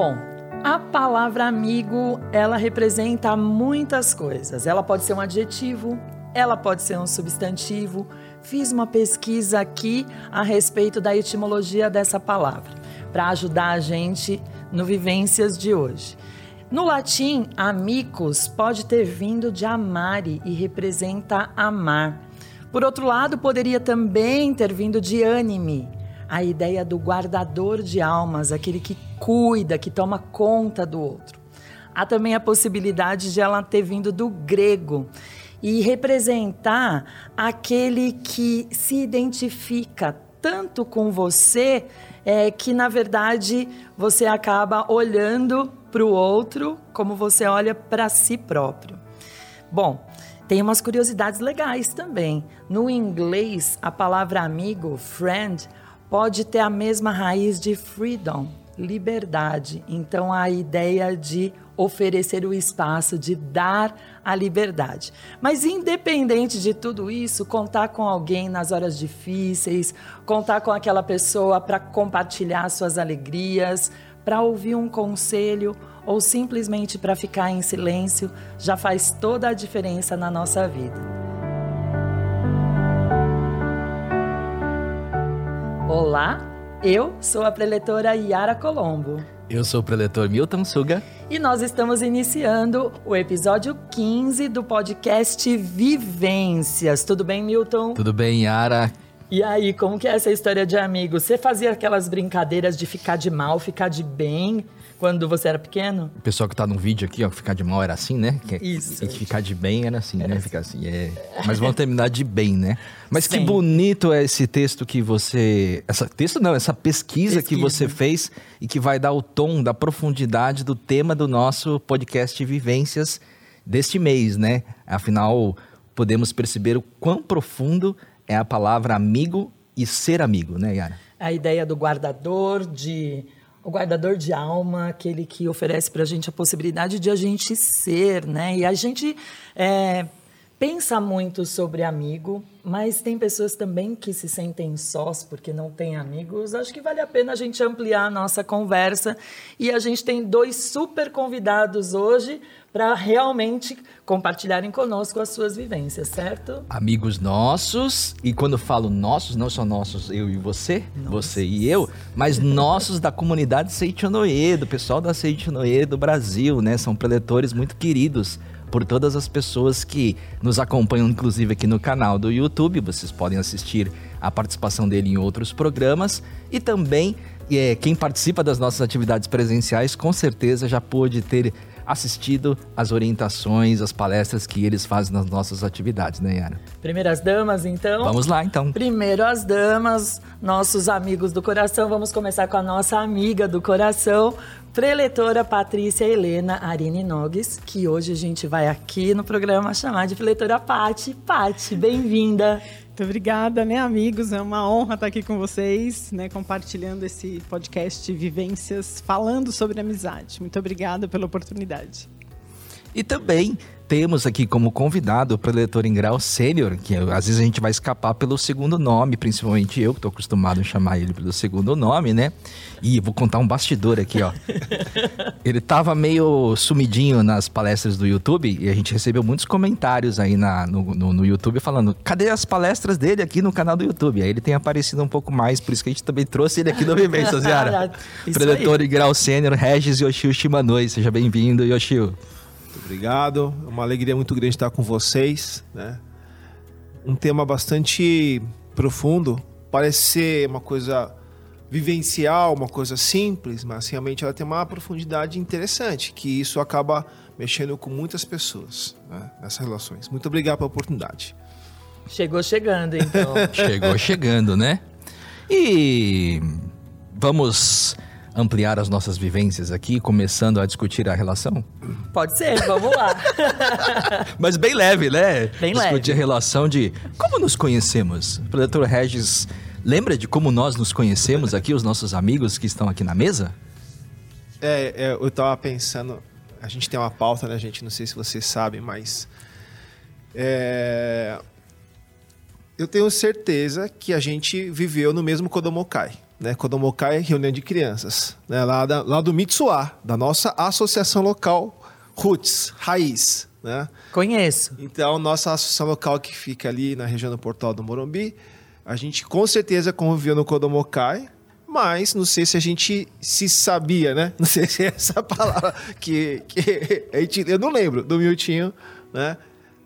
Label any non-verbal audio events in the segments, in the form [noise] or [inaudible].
Bom, a palavra amigo, ela representa muitas coisas. Ela pode ser um adjetivo, ela pode ser um substantivo. Fiz uma pesquisa aqui a respeito da etimologia dessa palavra, para ajudar a gente no Vivências de hoje. No latim, amicus pode ter vindo de amare e representa amar. Por outro lado, poderia também ter vindo de anime, a ideia do guardador de almas, aquele que cuida, que toma conta do outro. Há também a possibilidade de ela ter vindo do grego e representar aquele que se identifica tanto com você é, que, na verdade, você acaba olhando para o outro como você olha para si próprio. Bom, tem umas curiosidades legais também. No inglês, a palavra amigo, friend, pode ter a mesma raiz de freedom, liberdade. Então, a ideia de oferecer o espaço, de dar a liberdade. Mas, independente de tudo isso, contar com alguém nas horas difíceis, contar com aquela pessoa para compartilhar suas alegrias, para ouvir um conselho ou simplesmente para ficar em silêncio já faz toda a diferença na nossa vida. Olá, eu sou a preletora Yara Colombo. Eu sou o preletor Milton Suga. E nós estamos iniciando o episódio 15 do podcast Vivências. Tudo bem, Milton? Tudo bem, Yara? E aí, como que é essa história de amigo? Você fazia aquelas brincadeiras de ficar de mal, ficar de bem? Quando você era pequeno? O pessoal que tá no vídeo aqui, ó, ficar de mal era assim, né? Que, Isso. E ficar de bem era assim, era né? Assim. Ficar assim, é... Mas vamos terminar de bem, né? Mas Sim. que bonito é esse texto que você... Essa texto não, essa pesquisa, pesquisa, que você fez e que vai dar o tom da profundidade do tema do nosso podcast Vivências deste mês, né? Afinal, podemos perceber o quão profundo é a palavra amigo e ser amigo, né, Yara? A ideia do guardador, de o guardador de alma, aquele que oferece para a gente a possibilidade de a gente ser, né? E a gente é, pensa muito sobre amigo, mas tem pessoas também que se sentem sós porque não têm amigos. Acho que vale a pena a gente ampliar a nossa conversa. E a gente tem dois super convidados hoje para realmente compartilharem conosco as suas vivências, certo? Amigos nossos, e quando falo nossos, não são nossos eu e você, Nossa. você e eu, mas nossos da comunidade Seichonoe, do pessoal da Seichonoe do Brasil, né? São preletores muito queridos por todas as pessoas que nos acompanham, inclusive aqui no canal do YouTube. Vocês podem assistir a participação dele em outros programas e também é, quem participa das nossas atividades presenciais com certeza já pôde ter assistido as orientações, as palestras que eles fazem nas nossas atividades, né, Yara? Primeiras damas, então. Vamos lá, então. Primeiro as damas, nossos amigos do coração. Vamos começar com a nossa amiga do coração, preletora Patrícia Helena Arine Nogues, que hoje a gente vai aqui no programa chamar de preletora Pati. Pati, bem-vinda. Muito obrigada, né, amigos? É uma honra estar aqui com vocês, né, compartilhando esse podcast Vivências, falando sobre amizade. Muito obrigada pela oportunidade. E também temos aqui como convidado o preletor em grau sênior, que às vezes a gente vai escapar pelo segundo nome, principalmente eu, que estou acostumado a chamar ele pelo segundo nome, né? E vou contar um bastidor aqui, ó. [laughs] ele tava meio sumidinho nas palestras do YouTube e a gente recebeu muitos comentários aí na, no, no, no YouTube falando: cadê as palestras dele aqui no canal do YouTube? Aí ele tem aparecido um pouco mais, por isso que a gente também trouxe ele aqui no Vivências, Yara. [laughs] Preletor em grau sênior, Regis Yoshio Shimanoi. Seja bem-vindo, Yoshio. Muito obrigado. É uma alegria muito grande estar com vocês. Né? Um tema bastante profundo. Parece ser uma coisa vivencial, uma coisa simples, mas realmente ela tem uma profundidade interessante, que isso acaba mexendo com muitas pessoas né, nessas relações. Muito obrigado pela oportunidade. Chegou chegando, então. [laughs] Chegou chegando, né? E vamos ampliar as nossas vivências aqui, começando a discutir a relação? Pode ser, vamos lá. [laughs] Mas bem leve, né? Bem discutir leve. Discutir a relação de como nos conhecemos. O doutor Regis lembra de como nós nos conhecemos aqui, os nossos amigos que estão aqui na mesa? É, é eu estava pensando, a gente tem uma pauta, né, gente? Não sei se vocês sabem, mas. É, eu tenho certeza que a gente viveu no mesmo Kodomokai. Né? Kodomokai é reunião de crianças, né? Lá, da, lá do Mitsuá, da nossa associação local Roots, Raiz, né? Conheço. Então, nossa associação local que fica ali na região do Portal do Morumbi, a gente com certeza conviveu no Kodomokai, mas não sei se a gente se sabia, né? Não sei se é essa palavra que, que gente, eu não lembro do Miltinho, né?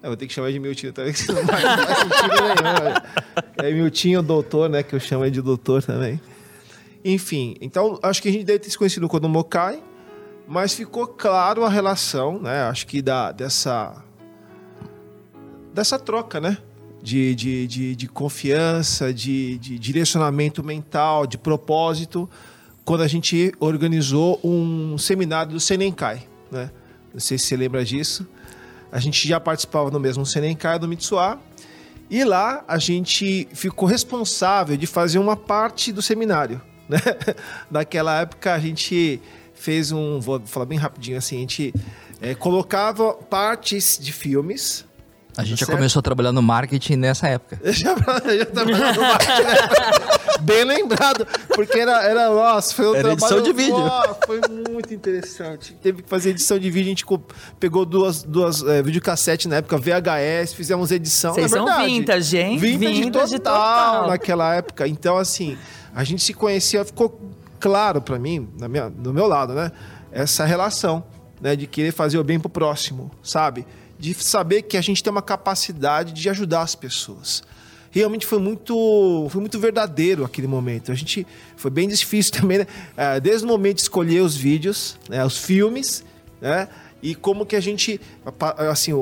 Eu vou ter que chamar de Miltinho também, que não faz, não faz sentido nenhum. né? É Miltinho doutor, né? Que eu chamo de doutor também. Enfim, então acho que a gente deve ter se conhecido no Kodomokai, mas ficou claro a relação, né? Acho que da, dessa, dessa troca, né? De, de, de, de confiança, de, de direcionamento mental, de propósito, quando a gente organizou um seminário do Senenkai, né? Não sei se você lembra disso. A gente já participava no mesmo Senenkai do Mitsuá. E lá a gente ficou responsável de fazer uma parte do seminário. Né? [laughs] Naquela época a gente fez um. Vou falar bem rapidinho assim: a gente eh, colocava partes de filmes. A gente já Certo. começou a trabalhar no marketing nessa época. Eu [laughs] já, já trabalhava no marketing, né? [laughs] Bem lembrado, porque era, era nossa, foi um Era trabalho. edição de vídeo. Nossa, foi muito interessante. Teve que fazer edição de vídeo, a gente pegou duas, duas é, videocassete na época, VHS, fizemos edição. Vocês é são verdade. vintage, hein? Vintage, Vintage total, total. naquela época. Então, assim, a gente se conhecia, ficou claro pra mim, na minha, do meu lado, né? Essa relação, né? De querer fazer o bem pro próximo, sabe? De saber que a gente tem uma capacidade de ajudar as pessoas. Realmente foi muito, foi muito verdadeiro aquele momento. A gente foi bem difícil [laughs] também, né? Eh, Desde o momento de escolher os vídeos, né? os filmes, né? E como que a gente. Assim, o,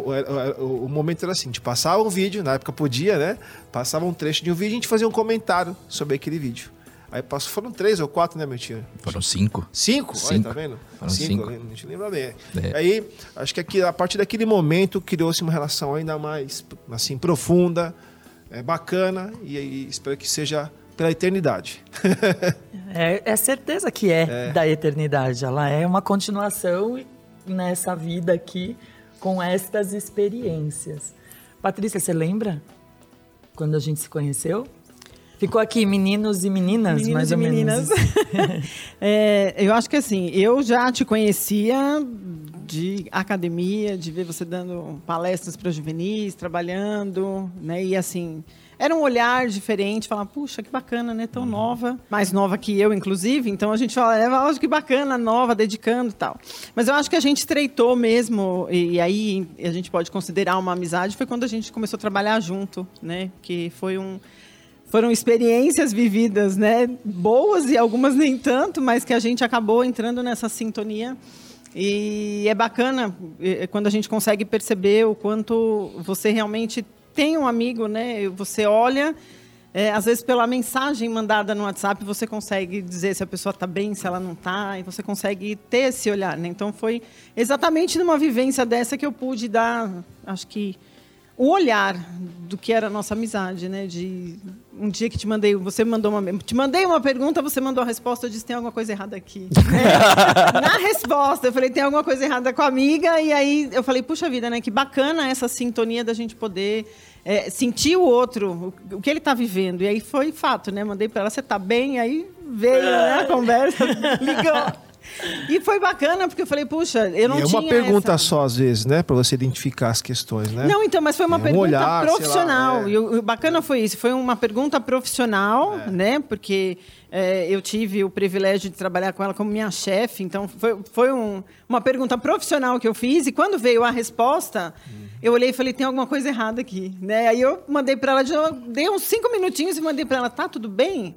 o- o momento era assim: a gente passava um vídeo, na época podia, né? Passava um trecho de um vídeo e a gente fazia um comentário sobre aquele vídeo. Aí passou, foram três ou quatro, né, meu tio? Foram cinco. Cinco? Olha, Cinco. tá vendo? Foram cinco. a gente lembra bem. É. Aí, acho que aqui, a partir daquele momento criou-se uma relação ainda mais, assim, profunda, é, bacana, e, aí espero que seja pela eternidade. [laughs] É, é certeza que é, da eternidade. Ela é uma continuação nessa vida aqui com estas experiências. Patrícia, você lembra quando a gente se conheceu? Ficou aqui meninos e meninas, Meninos mais e ou meninas. menos. [laughs] É, eu acho que assim, eu já te conhecia de academia, de ver você dando palestras para juvenis, trabalhando, né? E assim, era um olhar diferente, falar, puxa, que bacana, né? Tão nova, mais nova que eu, inclusive. Então a gente fala, é, lógico que bacana, nova, dedicando tal. Mas eu acho que a gente estreitou mesmo, e, e aí a gente pode considerar uma amizade, foi quando a gente começou a trabalhar junto, né? Que foi um foram experiências vividas, né? Boas e algumas nem tanto, mas que a gente acabou entrando nessa sintonia. E é bacana eh, quando a gente consegue perceber o quanto você realmente tem um amigo, né? Você olha, eh, às vezes pela mensagem mandada no WhatsApp, você consegue dizer se a pessoa está bem, se ela não está, e você consegue ter esse olhar, né? Então foi exatamente numa vivência dessa que eu pude dar, acho que o olhar do que era a nossa amizade, né? De um dia que te mandei, você me mandou uma, te mandei uma pergunta, você mandou a resposta, eu disse tem alguma coisa errada aqui. né? [laughs] Na resposta, eu falei tem alguma coisa errada com a amiga e aí eu falei puxa vida, né? Que bacana essa sintonia da gente poder é, sentir o outro, o, que ele está vivendo. E aí foi fato, né? Mandei para ela, você está bem? Aí veio né, a conversa, [laughs] ligou. E foi bacana, porque eu falei, puxa, eu não e é tinha uma pergunta essa... só, às vezes, né? Pra você identificar as questões, né? Não, então, mas foi uma É um pergunta olhar, sei lá, profissional. é. E o bacana foi isso, foi uma pergunta profissional, né? Porque é, eu tive o privilégio de trabalhar com ela como minha chefe, então foi, foi um- uma pergunta profissional que eu fiz, e quando veio a resposta, eu olhei e falei, tem alguma coisa errada aqui. Né? Aí eu mandei para ela, dei uns cinco minutinhos e mandei para ela, tá tudo bem?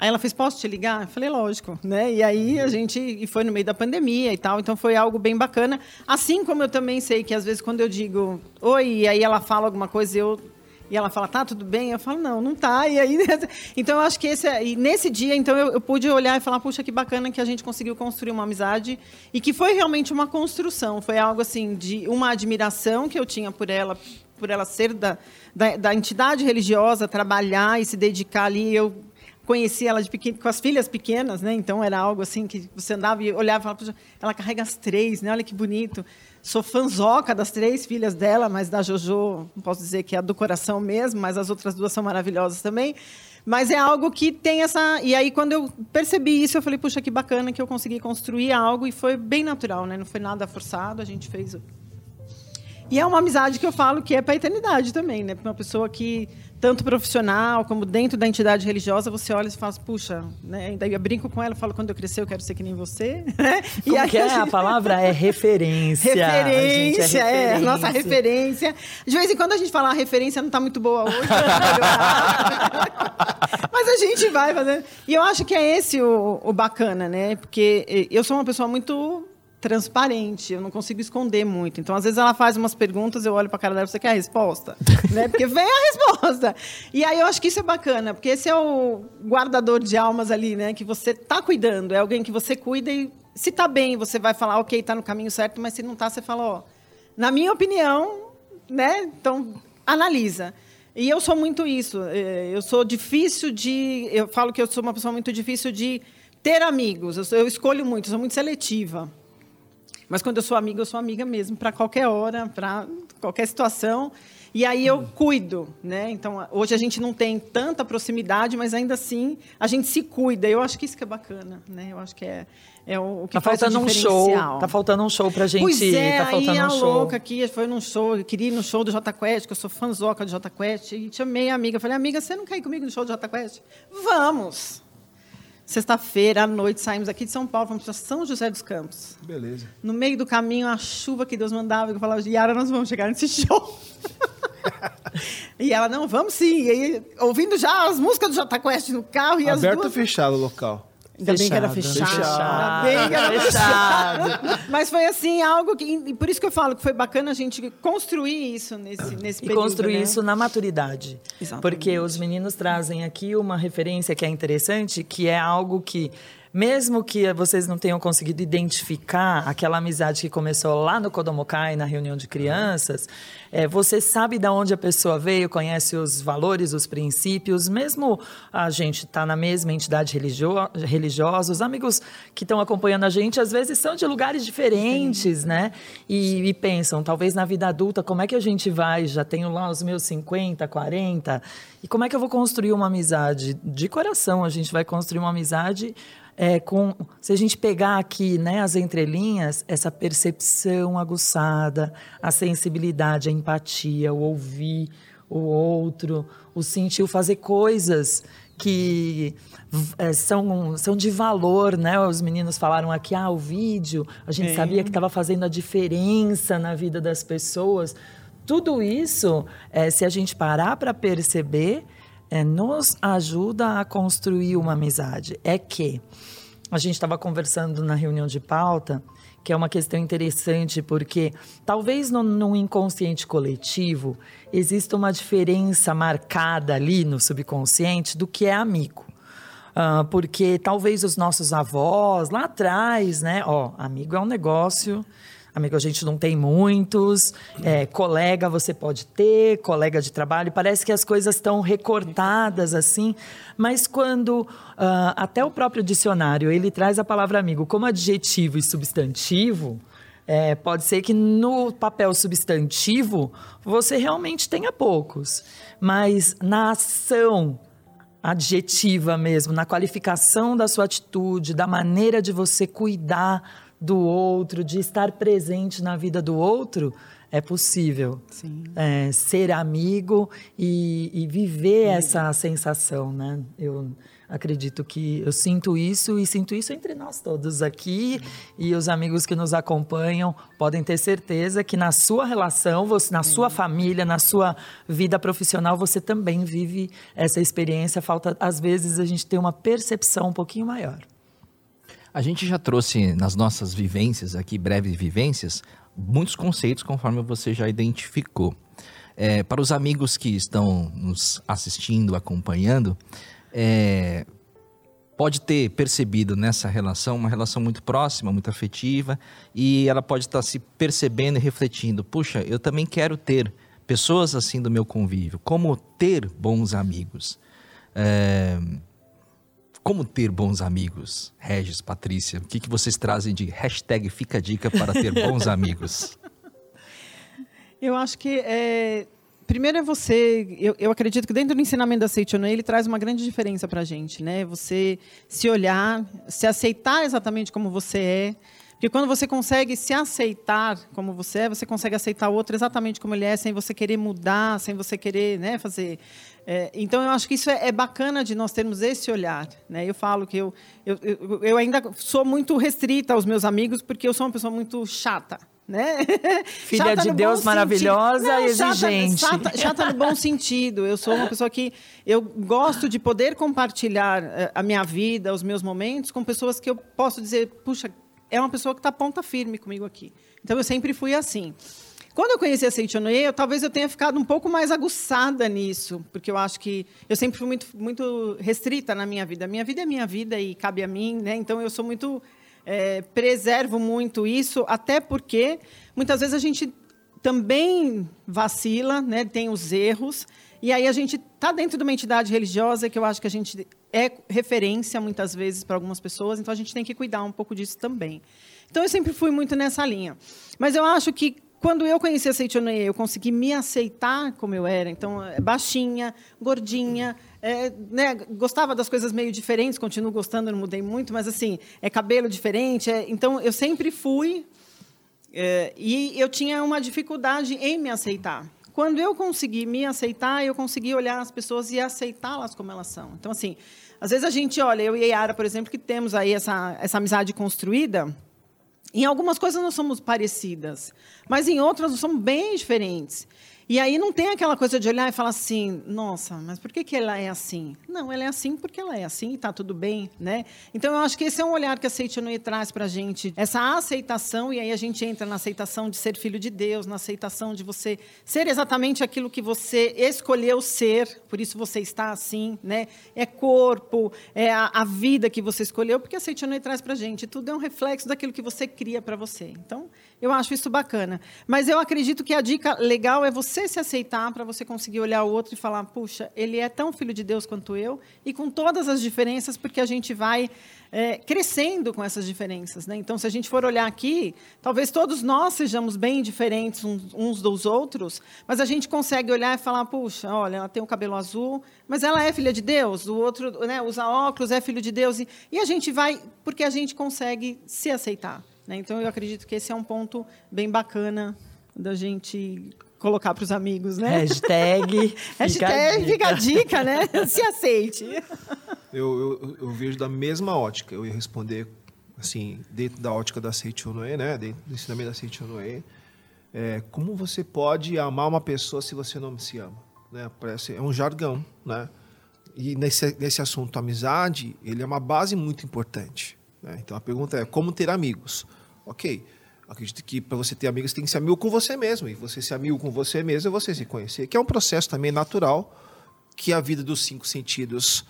Aí ela fez, posso te ligar? Eu falei, lógico, né? E aí a gente e foi no meio da pandemia e tal, então foi algo bem bacana. Assim como eu também sei que às vezes quando eu digo oi, e aí ela fala alguma coisa e eu e ela fala, tá, tudo bem? Eu falo, não, não tá. E aí, [laughs] então eu acho que esse, é- e nesse dia, então eu, eu pude olhar e falar, puxa, que bacana que a gente conseguiu construir uma amizade e que foi realmente uma construção. Foi algo assim de uma admiração que eu tinha por ela, por ela ser da, da, da entidade religiosa, trabalhar e se dedicar ali. Eu conheci ela de pequeno, com as filhas pequenas, né? Então era algo assim que você andava e olhava e falava, "Puxa, ela carrega as três, né? Olha que bonito. Sou fanzoca das três filhas dela, mas da Jojo, não posso dizer que é do coração mesmo, mas as outras duas são maravilhosas também. Mas é algo que tem essa. E aí, quando eu percebi isso, eu falei, puxa, que bacana que eu consegui construir algo e foi bem natural, né? Não foi nada forçado, a gente fez. E é uma amizade que eu falo que é para a eternidade também, né? Uma pessoa que tanto profissional como dentro da entidade religiosa, você olha e fala, puxa, né? Daí eu brinco com ela, falo, quando eu crescer eu quero ser que nem você. [laughs] Né? Como e aí, que é? A, gente... a, palavra é referência. [laughs] Referência, é, é, nossa referência. De vez em quando a gente fala, a referência não está muito boa hoje, [laughs] mas a gente vai fazendo. E eu acho que é esse o, o bacana, né? Porque eu sou uma pessoa muito transparente, eu não consigo esconder muito. Então, às vezes ela faz umas perguntas, eu olho para a cara dela, você quer a resposta? [laughs] né? Porque vem a resposta. E aí eu acho que isso é bacana, porque esse é o guardador de almas ali, né, que você tá cuidando, é alguém que você cuida e se tá bem, você vai falar, OK, tá no caminho certo, mas se não tá, você fala, ó, na minha opinião, né? Então, analisa. E eu sou muito isso. É, eu sou difícil de, eu falo que eu sou uma pessoa muito difícil de ter amigos. Eu, eu escolho muito, sou muito seletiva. Mas quando eu sou amiga, eu sou amiga mesmo, para qualquer hora, para qualquer situação. E aí eu cuido, né? Então, hoje a gente não tem tanta proximidade, mas ainda assim a gente se cuida. Eu acho que isso que é bacana, né? Eu acho que é, é o, que tá faltando um show. Tá faltando um show pra gente. Pois é, tá faltando aí um a show. louca aqui foi num show, eu queria ir no show do Jota Quest, que eu sou fãzoca do Jota Quest, e chamei a amiga, falei: "Amiga, você não quer ir comigo no show do Jota Quest?" Vamos. Sexta-feira à noite saímos aqui de São Paulo, fomos para São José dos Campos. Beleza. No meio do caminho, a chuva que Deus mandava, eu falava, Yara, nós vamos chegar nesse [laughs] show. e ela, não, vamos sim. E aí, ouvindo já as músicas do Jota Quest no carro e Aberto as duas... ou fechado o local? Ainda bem que era fechado. Fechado. Ainda bem que era [laughs] fechado. Mas foi assim, algo que. E por isso que eu falo que foi bacana a gente construir isso nesse, nesse e período. E construir né? isso na maturidade. Exatamente. Porque os meninos trazem aqui uma referência que é interessante, que é algo que mesmo que vocês não tenham conseguido identificar aquela amizade que começou lá no Kodomokai, na reunião de crianças, é, você sabe de onde a pessoa veio, conhece os valores, os princípios, mesmo a gente está na mesma entidade religio religiosa, os amigos que estão acompanhando a gente, às vezes são de lugares diferentes, né? E, e pensam, talvez na vida adulta, como é que a gente vai? Já tenho lá os meus 50, 40, e como é que eu vou construir uma amizade? De coração, a gente vai construir uma amizade é, com, se a gente pegar aqui né, as entrelinhas, essa percepção aguçada, a sensibilidade, a empatia, o ouvir o outro, o sentir, o fazer coisas que é, são, são de valor, né? Os meninos falaram aqui, ah, o vídeo, a gente sabia que estava fazendo a diferença na vida das pessoas. Tudo isso, é, se a gente parar para perceber, é, nos ajuda a construir uma amizade. É que a gente estava conversando na reunião de pauta, que é uma questão interessante, porque talvez no, no inconsciente coletivo exista uma diferença marcada ali no subconsciente do que é amigo. Uh, porque talvez os nossos avós lá atrás, né? Ó, amigo é um negócio Amigo, a gente não tem muitos. É, colega você pode ter, colega de trabalho. Parece que as coisas estão recortadas assim. Mas quando uh, até o próprio dicionário ele traz a palavra amigo como adjetivo e substantivo, é, pode ser que no papel substantivo você realmente tenha poucos. Mas na ação adjetiva mesmo, na qualificação da sua atitude, da maneira de você cuidar do outro, de estar presente na vida do outro, é possível é, ser amigo e, e viver Sim. essa sensação, né? Eu acredito que eu sinto isso e sinto isso entre nós todos aqui e os amigos que nos acompanham podem ter certeza que na sua relação, você, na sua família, na sua vida profissional, você também vive essa experiência. Falta às vezes a gente ter uma percepção um pouquinho maior. A gente já trouxe nas nossas vivências aqui, breves vivências, muitos conceitos conforme você já identificou. É, para os amigos que estão nos assistindo, acompanhando, é, pode ter percebido nessa relação uma relação muito próxima, muito afetiva, e ela pode estar se percebendo e refletindo: puxa, eu também quero ter pessoas assim do meu convívio. Como ter bons amigos? É, como ter bons amigos? Regis, Patrícia, o que, que vocês trazem de hashtag Fica Dica para ter bons [laughs] amigos? Eu acho que é, primeiro é você. Eu, eu, acredito que dentro do ensinamento da Seitonei ele traz uma grande diferença para a gente, né? Você se olhar, se aceitar exatamente como você é. Porque quando você consegue se aceitar como você é, você consegue aceitar o outro exatamente como ele é, sem você querer mudar, sem você querer né, fazer. É, então, eu acho que isso é, é, bacana de nós termos esse olhar. Né? Eu falo que eu, eu, eu, eu ainda sou muito restrita aos meus amigos, porque eu sou uma pessoa muito chata né? [laughs] Filha chata de Deus maravilhosa Não, e exigente. Chata, chata, chata, no bom sentido. Eu sou uma pessoa que eu gosto de poder compartilhar eh, a minha vida, os meus momentos com pessoas que eu posso dizer, puxa, é uma pessoa que está ponta firme comigo aqui. Então eu sempre fui assim. Quando eu conheci a Seichonoye, talvez eu tenha ficado um pouco mais aguçada nisso, porque eu acho que eu sempre fui muito, muito restrita na minha vida. Minha vida é minha vida e cabe a mim, né? Então eu sou muito é, preservo muito isso, até porque muitas vezes a gente também vacila, né, tem os erros, e aí a gente está dentro de uma entidade religiosa que eu acho que a gente é referência muitas vezes para algumas pessoas, então a gente tem que cuidar um pouco disso também. Então eu sempre fui muito nessa linha. Mas eu acho que quando eu conheci a Seitonei, eu consegui me aceitar como eu era. Então, é baixinha, gordinha, é, né, gostava das coisas meio diferentes, continuo gostando, não mudei muito, mas assim, é cabelo diferente. É, então, eu sempre fui é, e eu tinha uma dificuldade em me aceitar. Quando eu consegui me aceitar, eu consegui olhar as pessoas e aceitá-las como elas são. Então, assim, às vezes a gente olha, eu e a Yara, por exemplo, que temos aí essa, essa amizade construída, em algumas coisas nós somos parecidas, mas em outras nós somos bem diferentes. E aí não tem aquela coisa de olhar e falar assim, nossa, mas por que, que ela é assim? Não, ela é assim porque ela é assim e está tudo bem, né? Então eu acho que esse é um olhar que a Seitonui traz para a gente, essa aceitação, e aí a gente entra na aceitação de ser filho de Deus, na aceitação de você ser exatamente aquilo que você escolheu ser, por isso você está assim, né? É corpo, é a, a vida que você escolheu, porque a Seitonui traz para a gente, tudo é um reflexo daquilo que você cria para você. Então, eu acho isso bacana. Mas eu acredito que a dica legal é você se aceitar para você conseguir olhar o outro e falar: puxa, ele é tão filho de Deus quanto eu, e com todas as diferenças, porque a gente vai é, crescendo com essas diferenças. Né? Então, se a gente for olhar aqui, talvez todos nós sejamos bem diferentes uns, uns dos outros, mas a gente consegue olhar e falar: puxa, olha, ela tem o um cabelo azul, mas ela é filha de Deus, o outro né, usa óculos, é filho de Deus. E, e a gente vai, porque a gente consegue se aceitar. Né? Então, eu acredito que esse é um ponto bem bacana da gente colocar para os amigos, né? Hashtag. [laughs] Hashtag fica a dica, né? Se aceite. Eu, eu, eu, vejo da mesma ótica. Eu ia responder, assim, dentro da ótica da Seichonoe, né? Dentro do ensinamento da Seichonoe. É, como você pode amar uma pessoa se você não se ama? Né? Parece, é um jargão, né? E nesse, nesse assunto amizade, ele é uma base muito importante. Né? Então a pergunta é como ter amigos? Ok, acredito que para você ter amigos tem que ser amigo com você mesmo. E você ser amigo com você mesmo é você se conhecer, que é um processo também natural que a vida dos cinco sentidos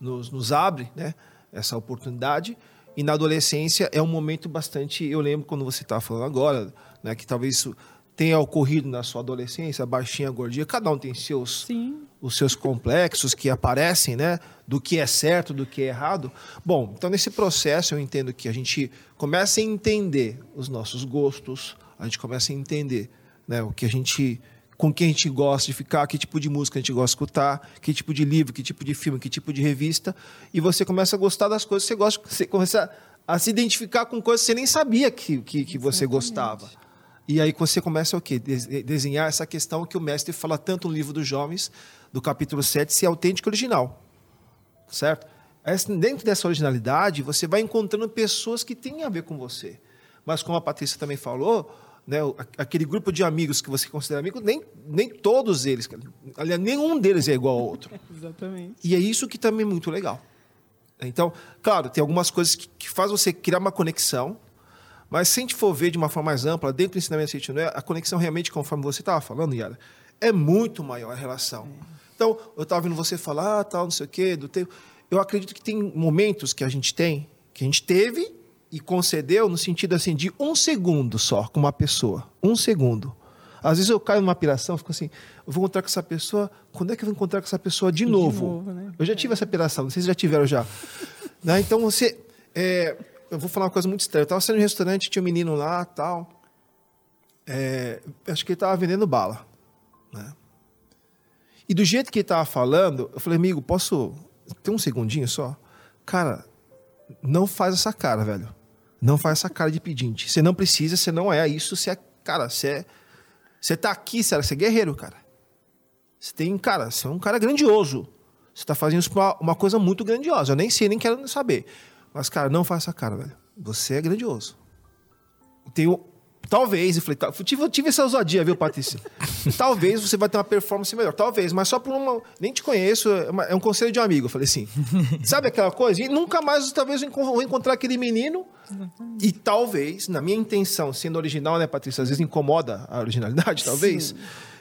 nos, nos abre, né? essa oportunidade. E na adolescência é um momento bastante. Eu lembro quando você estava falando agora, né, que talvez isso tenha ocorrido na sua adolescência, baixinha, gordinha, cada um tem seus, Sim. Os seus complexos que aparecem, né? Do que é certo, do que é errado. Bom, então nesse processo eu entendo que a gente começa a entender os nossos gostos, a gente começa a entender né, o que a gente com quem a gente gosta de ficar, que tipo de música a gente gosta de escutar, que tipo de livro, que tipo de filme, que tipo de revista, e você começa a gostar das coisas que você gosta, você começa a se identificar com coisas que você nem sabia que, que, que você gostava. E aí você começa o quê? Desenhar essa questão que o mestre fala tanto no livro dos jovens, do capítulo 7, se é autêntico e original. Certo? Dentro dessa originalidade, você vai encontrando pessoas que têm a ver com você. Mas como a Patrícia também falou, né, aquele grupo de amigos que você considera amigo, nem, nem todos eles, aliás, nenhum deles é igual ao outro. [laughs] Exatamente. E é isso que também é muito legal. Então, claro, tem algumas coisas que, que faz você criar uma conexão, mas se a gente for ver de uma forma mais ampla, dentro do ensinamento científico, né, a conexão realmente, conforme você estava falando, Yara, é muito maior a relação. Então, eu estava vendo você falar, ah, tal, não sei o quê, do tempo. Eu acredito que tem momentos que a gente tem, que a gente teve e concedeu no sentido assim de um segundo só com uma pessoa. Um segundo. Às vezes eu caio numa piração, fico assim, eu vou encontrar com essa pessoa, quando é que eu vou encontrar com essa pessoa de, de novo? novo né? Eu já tive é. essa piração, não sei se já tiveram já. [laughs] né? Então você. É, eu vou falar uma coisa muito estranha. Eu estava saindo em um restaurante, tinha um menino lá tal. é, acho que ele tava vendendo bala, né? E do jeito que ele tava falando, eu falei, amigo, posso ter um segundinho só? Cara, não faz essa cara, velho. Não faz essa cara de pedinte. Você não precisa, você não é isso, você é, cara, você é, você tá aqui, você é guerreiro, cara. Você tem, cara, você é um cara grandioso. Você tá fazendo pra uma coisa muito grandiosa. Eu nem sei, nem quero saber. Mas, cara, não faz essa cara, velho. Você é grandioso. Tenho, talvez, eu falei, tá, tive, tive essa ousadia, viu, Patrícia? [laughs] talvez você vai ter uma performance melhor. Talvez, mas só por uma. Nem te conheço, é, uma- é um conselho de um amigo. Eu falei assim. [laughs] sabe aquela coisa? E nunca mais, talvez, eu vou encontrar aquele menino. E talvez, na minha intenção, sendo original, né, Patrícia? Às vezes incomoda a originalidade, talvez.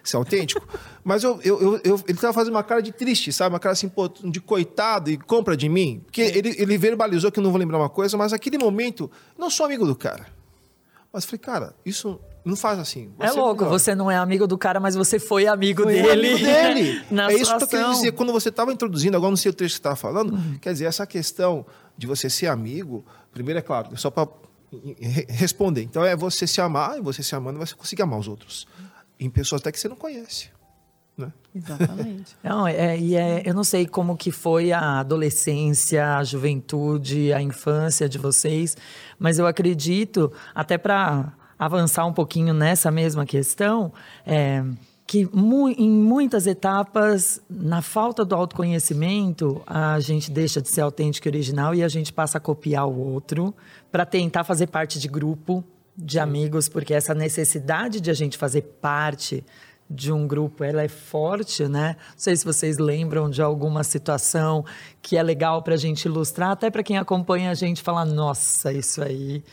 Ser autêntico. [laughs] Mas eu, eu, eu, ele tava fazendo uma cara de triste, sabe? Uma cara assim, pô, de coitado e compra de mim. Porque ele, ele verbalizou que eu não vou lembrar uma coisa, mas naquele momento, não sou amigo do cara. Mas falei, cara, isso não faz assim. É louco, você não é amigo do cara, mas você foi amigo Foi dele. amigo dele. [laughs] na é isso que eu situação. dizer. Quando você estava introduzindo, agora não sei o trecho que você estava falando, Uhum. quer dizer, essa questão de você ser amigo, primeiro é claro, só para responder. Então é você se amar, e você se amando, você conseguir amar os outros. Em pessoas até que você não conhece. Né? Exatamente. [laughs] Não, é, e é, eu não sei como que foi a adolescência, a juventude, a infância de vocês, mas eu acredito, até para avançar um pouquinho nessa mesma questão, é, que mu- em muitas etapas, na falta do autoconhecimento, a gente deixa de ser autêntico e original e a gente passa a copiar o outro para tentar fazer parte de grupo de amigos, porque essa necessidade de a gente fazer parte de um grupo, ela é forte, né? Não sei se vocês lembram de alguma situação que é legal para a gente ilustrar, até para quem acompanha a gente falar, nossa, isso aí,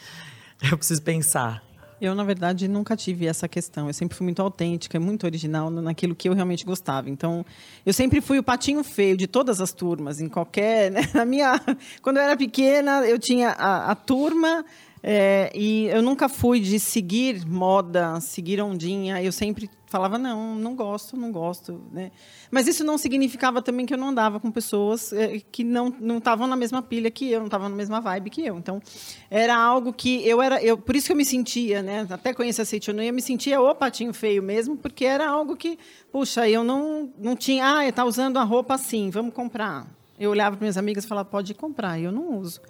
eu preciso pensar. Eu, na verdade, nunca tive essa questão. Eu sempre fui muito autêntica, muito original naquilo que eu realmente gostava. Então, eu sempre fui o patinho feio de todas as turmas, em qualquer. [laughs] né? Na minha, quando eu era pequena, eu tinha a, a turma. É, e eu nunca fui de seguir moda, seguir ondinha. Eu sempre falava, não, não gosto, não gosto. Né? Mas isso não significava também que eu não andava com pessoas é, que não estavam na mesma pilha que eu, não estavam na mesma vibe que eu. Então, era algo que eu era... Eu, por isso que eu me sentia, né? até conhecer a Seitonui, eu me sentia o patinho feio mesmo, porque era algo que, puxa, eu não, não tinha... Ah, está usando a roupa assim, vamos comprar. Eu olhava para minhas amigas e falava, pode comprar, eu não uso.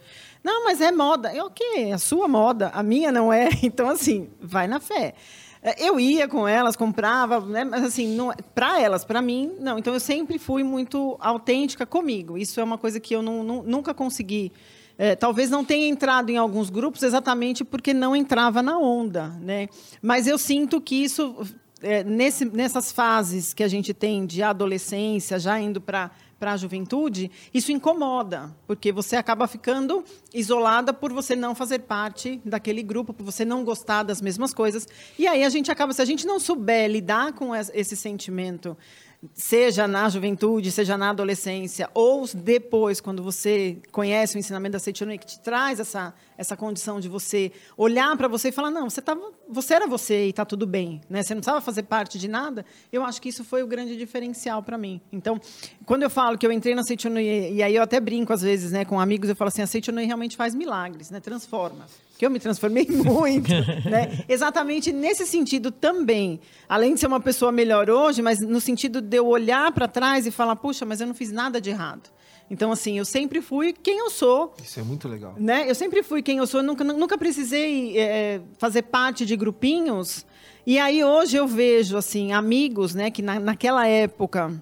Não, mas é moda. Eu, ok, a sua moda, a minha não é. [laughs] Então, assim, vai na fé. É, Eu ia com elas, comprava, né? mas assim, para elas, para mim, não. Então, eu sempre fui muito autêntica comigo. Isso é uma coisa que eu não- não- nunca consegui. É, talvez não tenha entrado em alguns grupos exatamente porque não entrava na onda, né? Mas eu sinto que isso é, nesse, nessas fases que a gente tem de adolescência, já indo para para a juventude, isso incomoda, porque você acaba ficando isolada por você não fazer parte daquele grupo, por você não gostar das mesmas coisas. E aí a gente acaba, se a gente não souber lidar com es- esse sentimento, seja na juventude, seja na adolescência, ou depois, quando você conhece o ensinamento da Seitonui, que te traz essa, essa condição de você olhar para você e falar, não, você, tava, você era você e está tudo bem, né? você não precisava fazer parte de nada, eu acho que isso foi o grande diferencial para mim. Então, quando eu falo que eu entrei na Seitonui, e aí eu até brinco às vezes né, com amigos, eu falo assim, a Seitonui realmente faz milagres, né? transforma. Que eu me transformei [laughs] muito, né? Exatamente nesse sentido também. Além de ser uma pessoa melhor hoje, mas no sentido de eu olhar para trás e falar, puxa, mas eu não fiz nada de errado. Então, assim, eu sempre fui quem eu sou, Isso é muito legal. né? Eu sempre fui quem eu sou, nunca, nunca precisei é, fazer parte de grupinhos. E aí hoje eu vejo assim amigos, né, que na, naquela época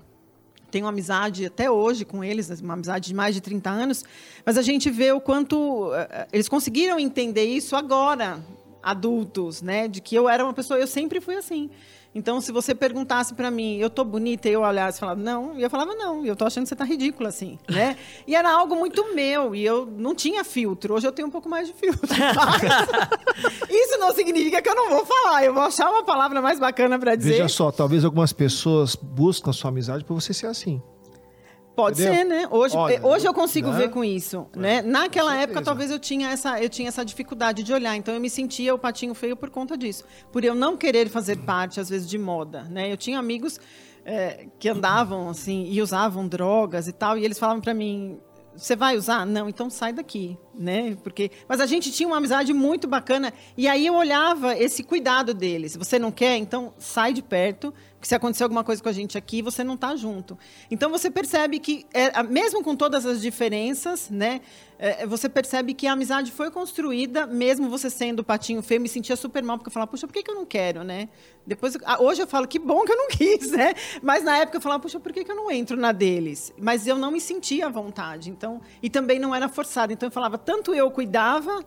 tenho amizade até hoje com eles, uma amizade de mais de 30 anos, mas a gente vê o quanto eh, eles conseguiram entender isso agora, adultos, né, de que eu era uma pessoa, eu sempre fui assim. Então, se você perguntasse para mim, eu tô bonita, e eu olhasse e falava, não, e eu falava, não, eu tô achando que você tá ridícula, assim, né? E era algo muito meu, e eu não tinha filtro. Hoje eu tenho um pouco mais de filtro. [laughs] Isso não significa que eu não vou falar, eu vou achar uma palavra mais bacana para dizer. Veja só, talvez algumas pessoas buscam sua amizade por você ser assim. Pode Entendeu? ser, né? Hoje, Olha, hoje eu consigo né? ver com isso, né? Naquela época, talvez eu tinha essa, eu tinha essa dificuldade de olhar, então eu me sentia o patinho feio por conta disso, por eu não querer fazer parte às vezes de moda, né? Eu tinha amigos eh, que andavam assim e usavam drogas e tal, e eles falavam para mim: "Você vai usar? Não, então sai daqui". Né? Porque, mas a gente tinha uma amizade muito bacana e aí eu olhava esse cuidado deles. Você não quer, então sai de perto, porque se acontecer alguma coisa com a gente aqui, você não está junto. Então você percebe que, é, mesmo com todas as diferenças, né? É, você percebe que a amizade foi construída, mesmo você sendo patinho feio, me sentia super mal, porque eu falava, puxa, por que, que eu não quero, né? Depois, hoje eu falo, que bom que eu não [laughs] quis, né? Mas na época eu falava, puxa, por que, que eu não entro na deles? Mas eu não me sentia à vontade, então, e também não era forçada. Então eu falava, tanto eu cuidava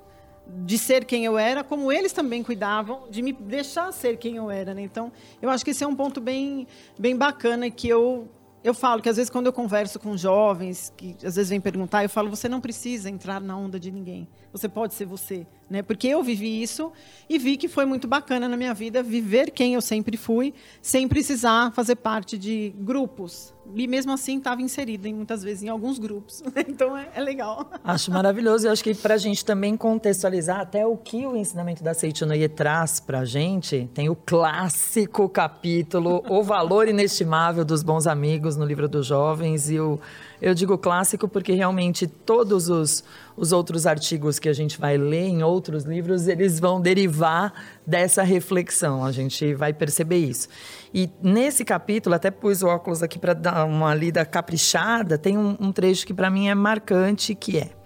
de ser quem eu era, como eles também cuidavam de me deixar ser quem eu era. Né? Então, eu acho que esse é um ponto bem, bem bacana que eu eu falo que às vezes quando eu converso com jovens que às vezes vêm perguntar, eu falo você não precisa entrar na onda de ninguém. Você pode ser você, né? Porque eu vivi isso e vi que foi muito bacana na minha vida viver quem eu sempre fui, sem precisar fazer parte de grupos. E mesmo assim estava inserida em, muitas vezes em alguns grupos. [laughs] Então é, é legal. Acho maravilhoso. Eu acho que para a gente também contextualizar até o que o ensinamento da Seichonoye traz para a gente, tem o clássico capítulo O Valor Inestimável dos Bons Amigos no livro dos Jovens e o eu digo clássico porque realmente todos os, os outros artigos que a gente vai ler em outros livros, eles vão derivar dessa reflexão. A gente vai perceber isso. E nesse capítulo, até pus o óculos aqui para dar uma lida caprichada, tem um, um trecho que para mim é marcante, que é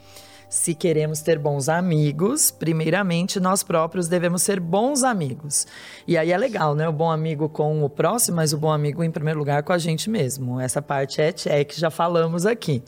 se queremos ter bons amigos, primeiramente nós próprios devemos ser bons amigos. E aí é legal, né? O bom amigo com o próximo, mas o bom amigo em primeiro lugar com a gente mesmo. Essa parte é check, já falamos aqui.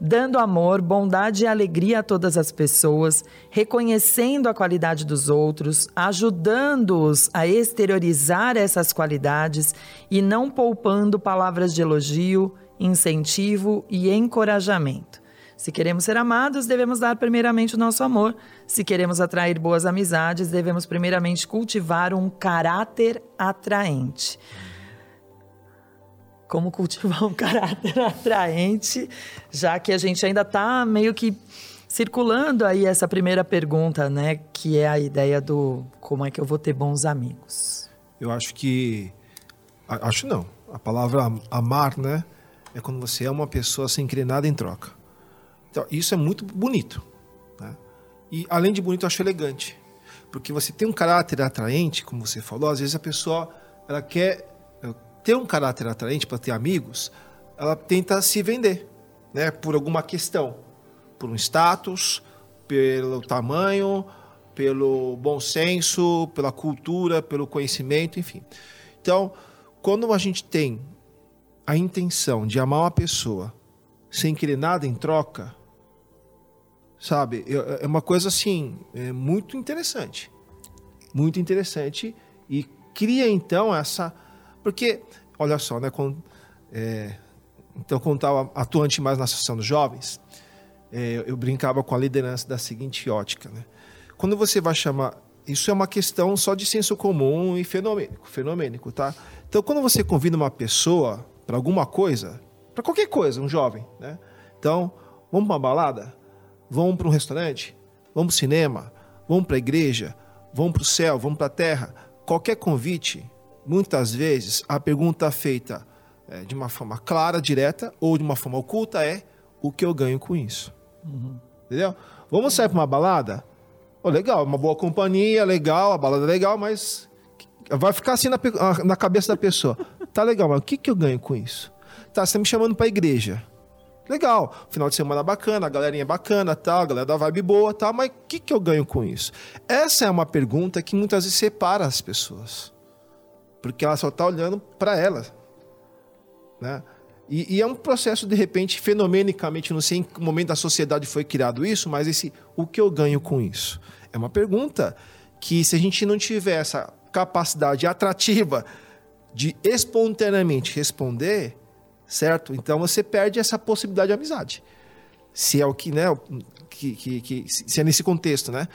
Dando amor, bondade e alegria a todas as pessoas, reconhecendo a qualidade dos outros, ajudando-os a exteriorizar essas qualidades e não poupando palavras de elogio, incentivo e encorajamento. Se queremos ser amados, devemos dar primeiramente o nosso amor. Se queremos atrair boas amizades, devemos primeiramente cultivar um caráter atraente. Como cultivar um [laughs] caráter atraente, já que a gente ainda está meio que circulando aí essa primeira pergunta, né? Que é a ideia do como é que eu vou ter bons amigos. Eu acho que. Acho não. A palavra amar, né? É quando você é uma pessoa sem querer nada em troca. Então, isso é muito bonito. Né? E, além de bonito, eu acho elegante. Porque você tem um caráter atraente, como você falou, às vezes a pessoa ela quer ter um caráter atraente para ter amigos, ela tenta se vender né? por alguma questão. Por um status, pelo tamanho, pelo bom senso, pela cultura, pelo conhecimento, enfim. Então, quando a gente tem a intenção de amar uma pessoa sem querer nada em troca, sabe? É uma coisa assim, é muito interessante. Muito interessante. E cria então essa. Porque, olha só, né? Quando, é, então, quando estava atuante mais na Associação dos Jovens, é, eu brincava com a liderança da seguinte ótica, né? Quando você vai chamar. Isso é uma questão só de senso comum e fenomênico, fenomênico, tá? Então, quando você convida uma pessoa para alguma coisa, para qualquer coisa, um jovem, né? Então, vamos para uma balada? Vamos para um restaurante? Vamos para o cinema? Vamos para a igreja? Vamos para o céu? Vamos para a terra? Qualquer convite, muitas vezes a pergunta feita é, de uma forma clara, direta, ou de uma forma oculta é: o que eu ganho com isso? Uhum. Entendeu? Vamos sair para uma balada? Oh, legal, uma boa companhia, legal, a balada é legal, mas vai ficar assim na, na cabeça da pessoa. Tá legal, mas o que, que eu ganho com isso? Tá, você está me chamando para a igreja. Legal, final de semana bacana, a galerinha bacana, tal, a galera da vibe boa, tal, mas o que, que eu ganho com isso? Essa é uma pergunta que muitas vezes separa as pessoas. Porque ela só está olhando para ela. Né? E, e, é um processo, de repente, fenomenicamente, não sei em que momento da sociedade foi criado isso, mas esse o que eu ganho com isso? É uma pergunta que, se a gente não tiver essa capacidade atrativa de espontaneamente responder, certo? Então você perde essa possibilidade de amizade. Se é o que, né? Que, que, que se é nesse contexto, né?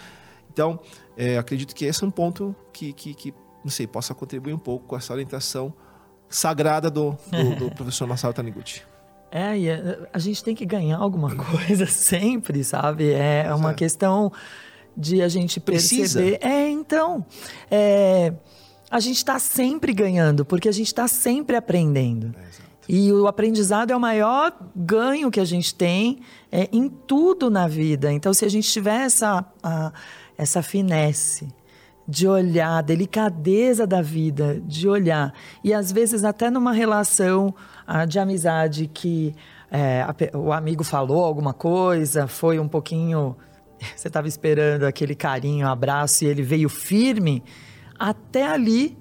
Então, é, acredito que esse é um ponto que, que, que, não sei, possa contribuir um pouco com essa orientação sagrada do, do, do [laughs] professor Masaru Taniguchi. É, e a gente tem que ganhar alguma [laughs] coisa sempre, sabe? É uma é. questão de a gente perceber. Precisa. É, então. É, a gente está sempre ganhando, porque a gente está sempre aprendendo. É, E o aprendizado é o maior ganho que a gente tem é, em tudo na vida. Então, se a gente tiver essa, a, essa finesse de olhar, a delicadeza da vida, de olhar, e às vezes até numa relação ah, de amizade que é, a, o amigo falou alguma coisa, foi um pouquinho. [laughs] Você estava esperando aquele carinho, abraço, e ele veio firme, até ali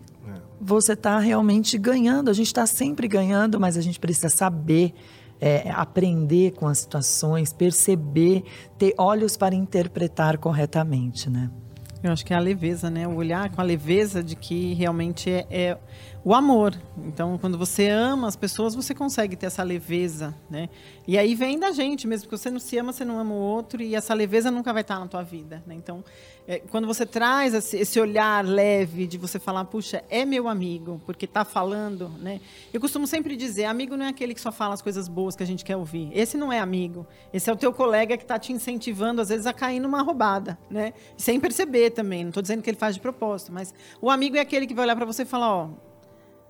você está realmente ganhando. A gente está sempre ganhando, mas a gente precisa saber é, aprender com as situações, perceber, ter olhos para interpretar corretamente, né? Eu acho que é a leveza, né? O olhar com a leveza de que realmente é, é o amor. Então, quando você ama as pessoas, você consegue ter essa leveza, né? E aí vem da gente mesmo, porque você não se ama, você não ama o outro e essa leveza nunca vai estar na tua vida, né? Então, é, quando você traz esse olhar leve de você falar, puxa, é meu amigo, porque está falando, né? Eu costumo sempre dizer, amigo não é aquele que só fala as coisas boas que a gente quer ouvir. Esse não é amigo. Esse é o teu colega que está te incentivando, às vezes, a cair numa roubada, né? Sem perceber também. Não estou dizendo que ele faz de propósito, mas o amigo é aquele que vai olhar para você e falar, ó,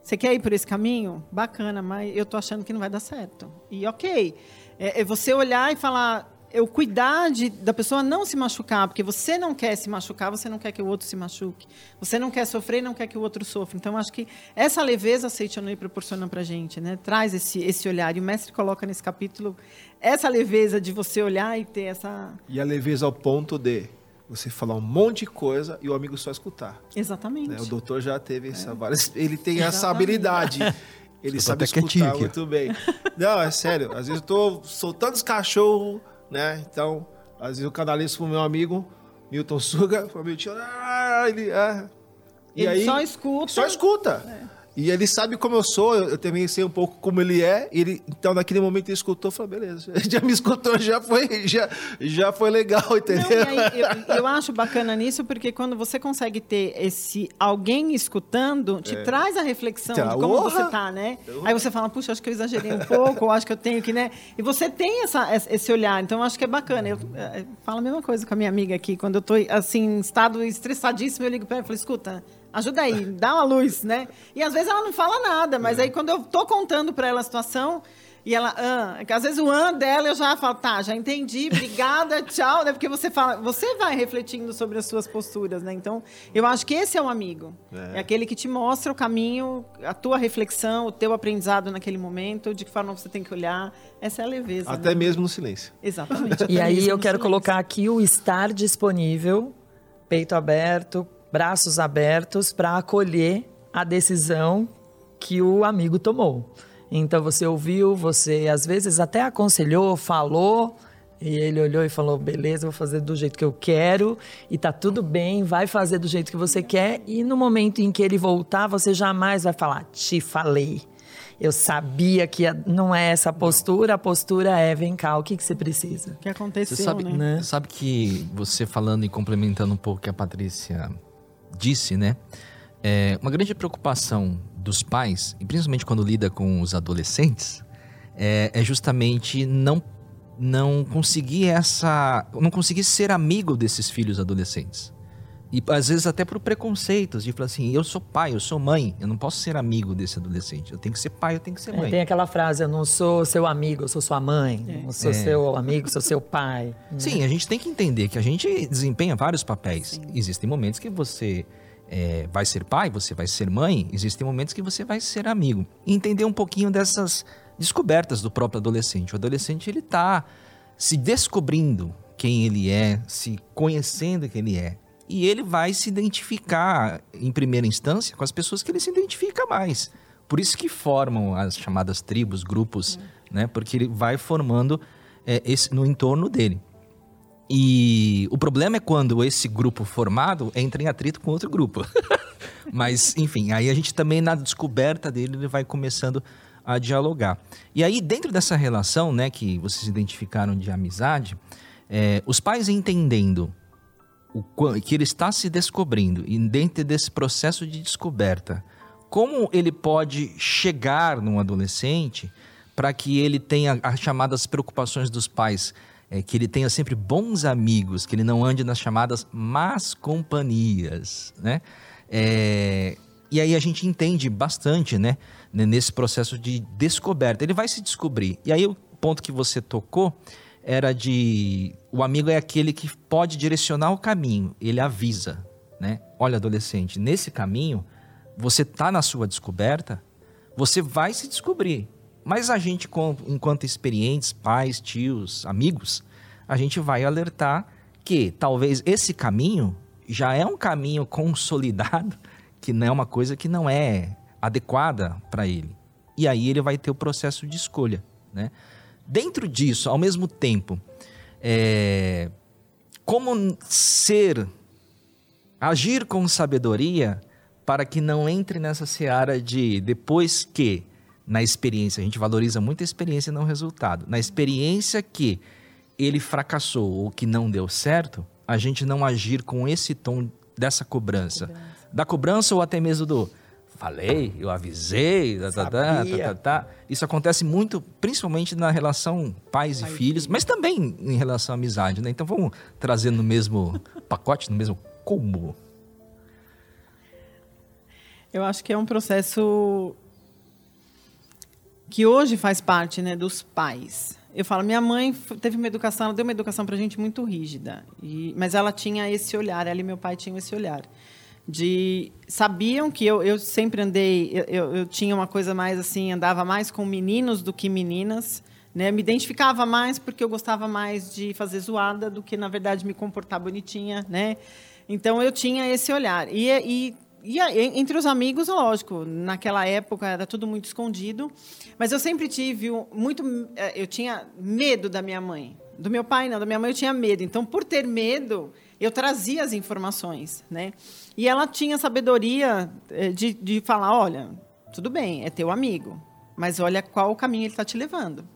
você quer ir por esse caminho? Bacana, mas eu estou achando que não vai dar certo. E ok, é, é você olhar e falar, eu cuidar de, da pessoa não se machucar, porque você não quer se machucar, você não quer que o outro se machuque. Você não quer sofrer, não quer que o outro sofra. Então, acho que essa leveza a Seitanui proporciona para a gente, né? traz esse, esse olhar. E o mestre coloca nesse capítulo essa leveza de você olhar e ter essa... E a leveza ao ponto de você falar um monte de coisa e o amigo só escutar. Exatamente. Né? O doutor já teve essa várias, ele tem essa habilidade. [laughs] Ele sabe escutar muito bem. Não, é sério. Às vezes eu tô soltando os cachorros, né? Então, às vezes eu canalizo pro meu amigo Milton Suga, pro meu tio, ah, ele, ah. E ele aí, só escuta. Só escuta. É. E ele sabe como eu sou, eu, também sei um pouco como ele é. Ele, então, naquele momento, ele escutou, falou, beleza, [laughs] já me escutou, já foi, já, já foi legal, entendeu? Não, aí, eu, eu, acho bacana nisso, porque quando você consegue ter esse alguém escutando, te é. traz a reflexão tá, de como orra. você tá, né? Aí você fala, puxa, acho que eu exagerei um pouco, ou acho que eu tenho que, né? E você tem essa, esse olhar, então eu acho que é bacana. Eu, eu é, falo a mesma coisa com a minha amiga aqui, quando eu tô, assim, em estado estressadíssimo, eu ligo para ela e falo, escuta, ajuda aí, dá uma luz, né? E às vezes ela não fala nada, mas é. aí quando eu tô contando para ela a situação e ela, ah, às vezes o an dela eu já falo, tá, já entendi, obrigada, [laughs] tchau, né? Porque você fala, você vai refletindo sobre as suas posturas, né? Então, eu acho que esse é um amigo. É. é aquele que te mostra o caminho, a tua reflexão, o teu aprendizado naquele momento, de que forma você tem que olhar. Essa é a leveza. Até né? mesmo no silêncio. Exatamente. [laughs] e aí eu quero silêncio. colocar aqui o estar disponível, peito aberto, braços abertos para acolher a decisão que o amigo tomou. Então você ouviu, você às vezes até aconselhou, falou, e ele olhou e falou: beleza, vou fazer do jeito que eu quero, e tá tudo bem, vai fazer do jeito que você quer. E no momento em que ele voltar, você jamais vai falar: te falei. Eu sabia que não é essa postura, a postura é: vem cá, o que, que você precisa? O que aconteceu, você sabe, né? né? Sabe que você falando e complementando um pouco o que a Patrícia disse, né? É, uma grande preocupação dos pais, e principalmente quando lida com os adolescentes, é, é justamente não não conseguir essa, não conseguir ser amigo desses filhos adolescentes. E às vezes até por preconceitos, de falar assim, eu sou pai, eu sou mãe, eu não posso ser amigo desse adolescente. Eu tenho que ser pai, eu tenho que ser é, mãe. É, tem aquela frase, eu não sou seu amigo, eu sou sua mãe. É. Não sou é. seu amigo, sou seu pai. [laughs] Sim, a gente tem que entender que a gente desempenha vários papéis. Sim. Existem momentos que você é, vai ser pai, você vai ser mãe, existem momentos que você vai ser amigo. E entender um pouquinho dessas descobertas do próprio adolescente. O adolescente, ele está se descobrindo quem ele é, se conhecendo quem ele é. E ele vai se identificar, em primeira instância, com as pessoas que ele se identifica mais. Por isso que formam as chamadas tribos, grupos, né? Porque ele vai formando é, esse, no entorno dele. E o problema é quando esse grupo formado entra em atrito com outro grupo. [laughs] Mas, enfim, aí a gente também, na descoberta dele, ele vai começando a dialogar. E aí, dentro dessa relação, né, que vocês identificaram de amizade, é, os pais entendendo o, que ele está se descobrindo e dentro desse processo de descoberta, como ele pode chegar num adolescente para que ele tenha as chamadas preocupações dos pais, é, que ele tenha sempre bons amigos, que ele não ande nas chamadas más companhias, né? É, E aí a gente entende bastante, né? Nesse processo de descoberta. Ele vai se descobrir. E aí o ponto que você tocou era de o amigo é aquele que pode direcionar o caminho, ele avisa, né? Olha, adolescente, nesse caminho você tá na sua descoberta, você vai se descobrir. Mas a gente, enquanto experientes, pais, tios, amigos, a gente vai alertar que talvez esse caminho já é um caminho [laughs] consolidado, que não é uma coisa que não é adequada para ele. E aí ele vai ter o processo de escolha, né? Dentro disso, ao mesmo tempo, é, como ser, agir com sabedoria para que não entre nessa seara de depois que, na experiência, a gente valoriza muito a experiência e não o resultado. Na experiência que ele fracassou ou que não deu certo, a gente não agir com esse tom dessa cobrança. cobrança. Da cobrança ou até mesmo do falei, eu avisei, tá, tá, tá, tá, tá, Isso acontece muito, principalmente na relação pais Pai e filhos, mas também em relação à amizade, né? Então vamos trazer no mesmo [laughs] pacote, no mesmo combo. Eu acho que é um processo que hoje faz parte, né, dos pais. Eu falo, minha mãe teve uma educação, ela deu uma educação para a gente muito rígida, e, mas ela tinha esse olhar, ela e meu pai tinham esse olhar de sabiam que eu, eu sempre andei eu, eu tinha uma coisa mais assim andava mais com meninos do que meninas né? Me identificava mais porque eu gostava mais de fazer zoada do que na verdade me comportar bonitinha né? Então eu tinha esse olhar. E, e, e entre os amigos lógico naquela época era tudo muito escondido mas eu sempre tive muito eh, eu tinha medo da minha mãe. Do meu pai não da minha mãe eu tinha medo. Então por ter medo eu trazia as informações, né? E ela tinha sabedoria eh, de, de falar, olha, tudo bem, é teu amigo, mas olha qual o caminho ele está te levando,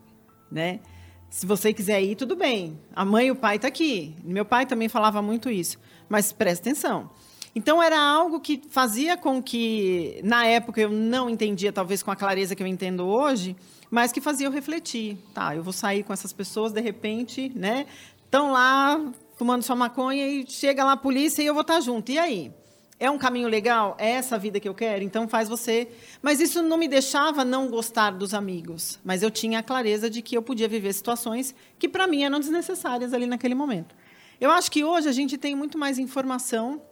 né? Se você quiser ir, tudo bem. A mãe e o pai estão tá aqui. Meu pai também falava muito isso, mas presta atenção. Então era algo que fazia com que, na época, eu não entendia, talvez com a clareza que eu entendo hoje, mas que fazia eu refletir. Tá, eu vou sair com essas pessoas, de repente, né? Estão lá fumando sua maconha e chega lá a polícia e eu vou estar junto. E aí? É um caminho legal? É essa a vida que eu quero? Então faz você. Mas isso não me deixava não gostar dos amigos. Mas eu tinha a clareza de que eu podia viver situações que para mim eram desnecessárias ali naquele momento. Eu acho que hoje a gente tem muito mais informação.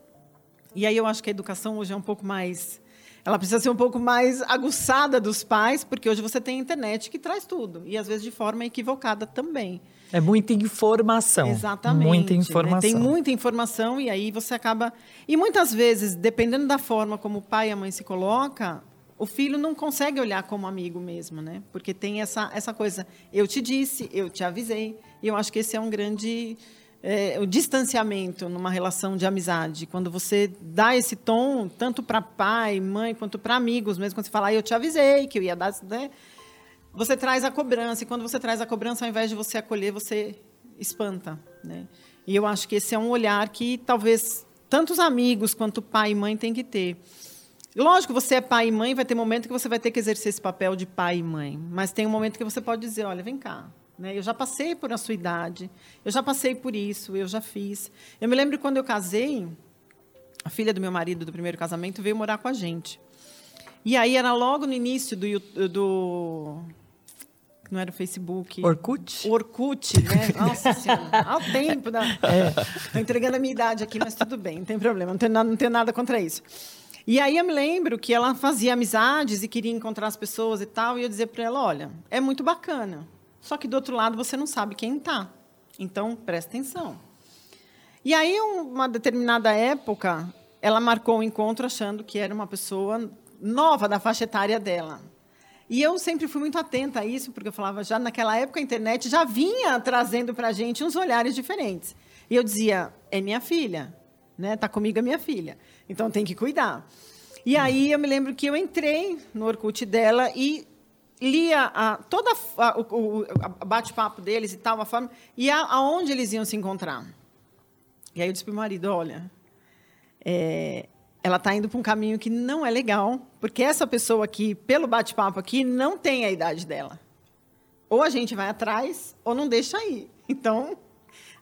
E aí eu acho que a educação hoje é um pouco mais ela precisa ser um pouco mais aguçada dos pais, porque hoje você tem a internet que traz tudo, e às vezes de forma equivocada também. É muita informação. Exatamente. Muita informação. Né? Tem muita informação e aí você acaba. E muitas vezes, dependendo da forma como o pai e a mãe se coloca, o filho não consegue olhar como amigo mesmo, né? Porque tem essa, essa coisa. Eu te disse, eu te avisei. E eu acho que esse é um grande. É, o distanciamento numa relação de amizade. Quando você dá esse tom, tanto para pai, mãe, quanto para amigos, mesmo quando você fala, ah, eu te avisei que eu ia dar. Né? Você traz a cobrança. E quando você traz a cobrança, ao invés de você acolher, você espanta. Né? E eu acho que esse é um olhar que talvez tantos amigos quanto pai e mãe têm que ter. Lógico, você é pai e mãe, vai ter momento que você vai ter que exercer esse papel de pai e mãe. Mas tem um momento que você pode dizer, olha, vem cá. Né? Eu já passei por a sua idade, eu já passei por isso, eu já fiz. Eu me lembro quando eu casei, a filha do meu marido do primeiro casamento veio morar com a gente. E aí era logo no início do, do não era o Facebook. Orkut? Orkut, né? [laughs] Nossa Senhora. Ao tempo da. É. entregando a minha idade aqui, mas tudo bem, não tem problema, não tenho, nada, não tenho nada contra isso. E aí eu me lembro que ela fazia amizades e queria encontrar as pessoas e tal, e eu dizia para ela: olha, é muito bacana, só que do outro lado você não sabe quem está. Então presta atenção. E aí, uma determinada época, ela marcou o um encontro achando que era uma pessoa nova da faixa etária dela. E eu sempre fui muito atenta a isso, porque eu falava, já naquela época a internet já vinha trazendo para a gente uns olhares diferentes. E eu dizia, é minha filha, né? Tá comigo a minha filha, então tem que cuidar. E aí eu me lembro que eu entrei no Orkut dela e lia a, toda a, o, o bate-papo deles e tal, a forma, e a, aonde eles iam se encontrar. E aí eu disse para o marido, olha, é, ela está indo para um caminho que não é legal, porque essa pessoa aqui, pelo bate-papo aqui, não tem a idade dela. Ou a gente vai atrás, ou não deixa ir. Então,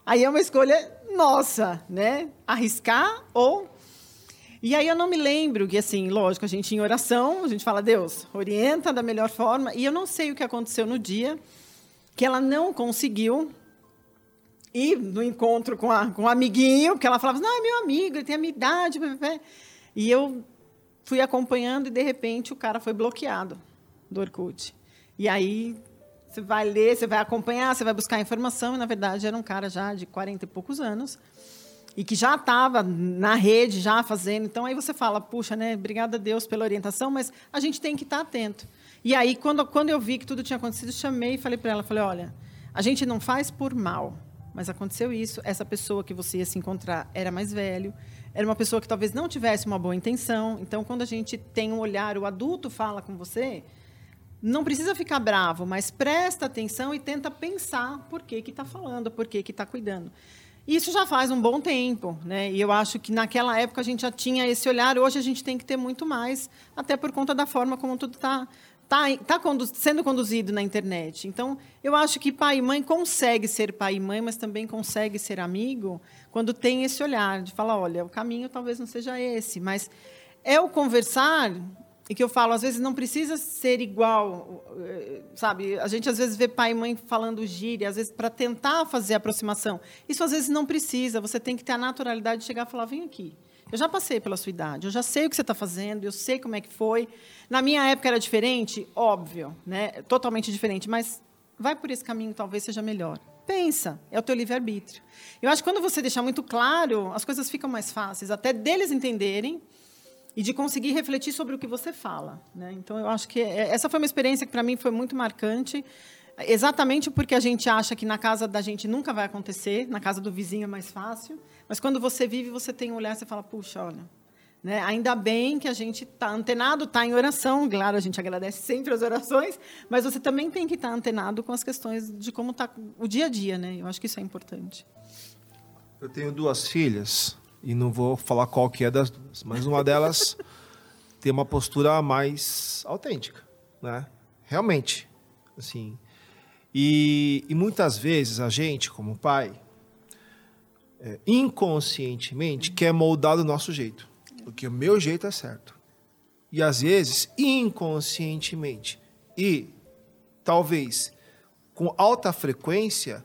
aí é uma escolha nossa, né? Arriscar ou. E aí eu não me lembro que, assim, lógico, a gente em oração, a gente fala, Deus, orienta da melhor forma. E eu não sei o que aconteceu no dia que ela não conseguiu ir no encontro com, a, com um amiguinho, porque ela falava, não, é meu amigo, ele tem a minha idade. E eu fui acompanhando e, de repente, o cara foi bloqueado do Orkut. E aí você vai ler, você vai acompanhar, você vai buscar informação, e, na verdade, era um cara já de 40 e poucos anos, e que já estava na rede, já fazendo. Então, aí você fala, puxa, né, obrigada a Deus pela orientação, mas a gente tem que estar atento. E aí, quando, quando eu vi que tudo tinha acontecido, chamei e falei para ela, falei, olha, a gente não faz por mal, mas aconteceu isso, essa pessoa que você ia se encontrar era mais velho, era uma pessoa que talvez não tivesse uma boa intenção. Então, quando a gente tem um olhar, o adulto fala com você, não precisa ficar bravo, mas presta atenção e tenta pensar por que está falando, por que está cuidando. Isso já faz um bom tempo, né? E eu acho que naquela época a gente já tinha esse olhar. Hoje a gente tem que ter muito mais, até por conta da forma como tudo está tá, tá condu sendo conduzido na internet. Então, eu acho que pai e mãe consegue ser pai e mãe, mas também consegue ser amigo quando tem esse olhar de falar, olha, o caminho talvez não seja esse, mas é o conversar e que eu falo, às vezes não precisa ser igual, eh, sabe? A gente às vezes vê pai e mãe falando gíria, às vezes para tentar fazer aproximação. Isso às vezes não precisa, você tem que ter a naturalidade de chegar e falar: vem aqui. Eu já passei pela sua idade, eu já sei o que você está fazendo, eu sei como é que foi. Na minha época era diferente, óbvio, né? totalmente diferente, mas vai por esse caminho, talvez seja melhor. Pensa, é o teu livre-arbítrio. Eu acho que quando você deixar muito claro, as coisas ficam mais fáceis, até deles entenderem e de conseguir refletir sobre o que você fala. Né? Então, eu acho que é, essa foi uma experiência que, para mim, foi muito marcante, exatamente porque a gente acha que na casa da gente nunca vai acontecer, na casa do vizinho é mais fácil, mas quando você vive, você tem um olhar, você fala, puxa, olha, né? Ainda bem que a gente está antenado, está em oração, claro, a gente agradece sempre as orações, mas você também tem que estar tá antenado com as questões de como está o dia a dia, né? Eu acho que isso é importante. Eu tenho duas filhas, e não vou falar qual que é das duas, mas uma delas [laughs] tem uma postura mais autêntica, né? Realmente, assim. E, e muitas vezes a gente, como pai, é, inconscientemente quer moldar do nosso jeito, porque o meu jeito é certo. E às vezes, inconscientemente e talvez com alta frequência,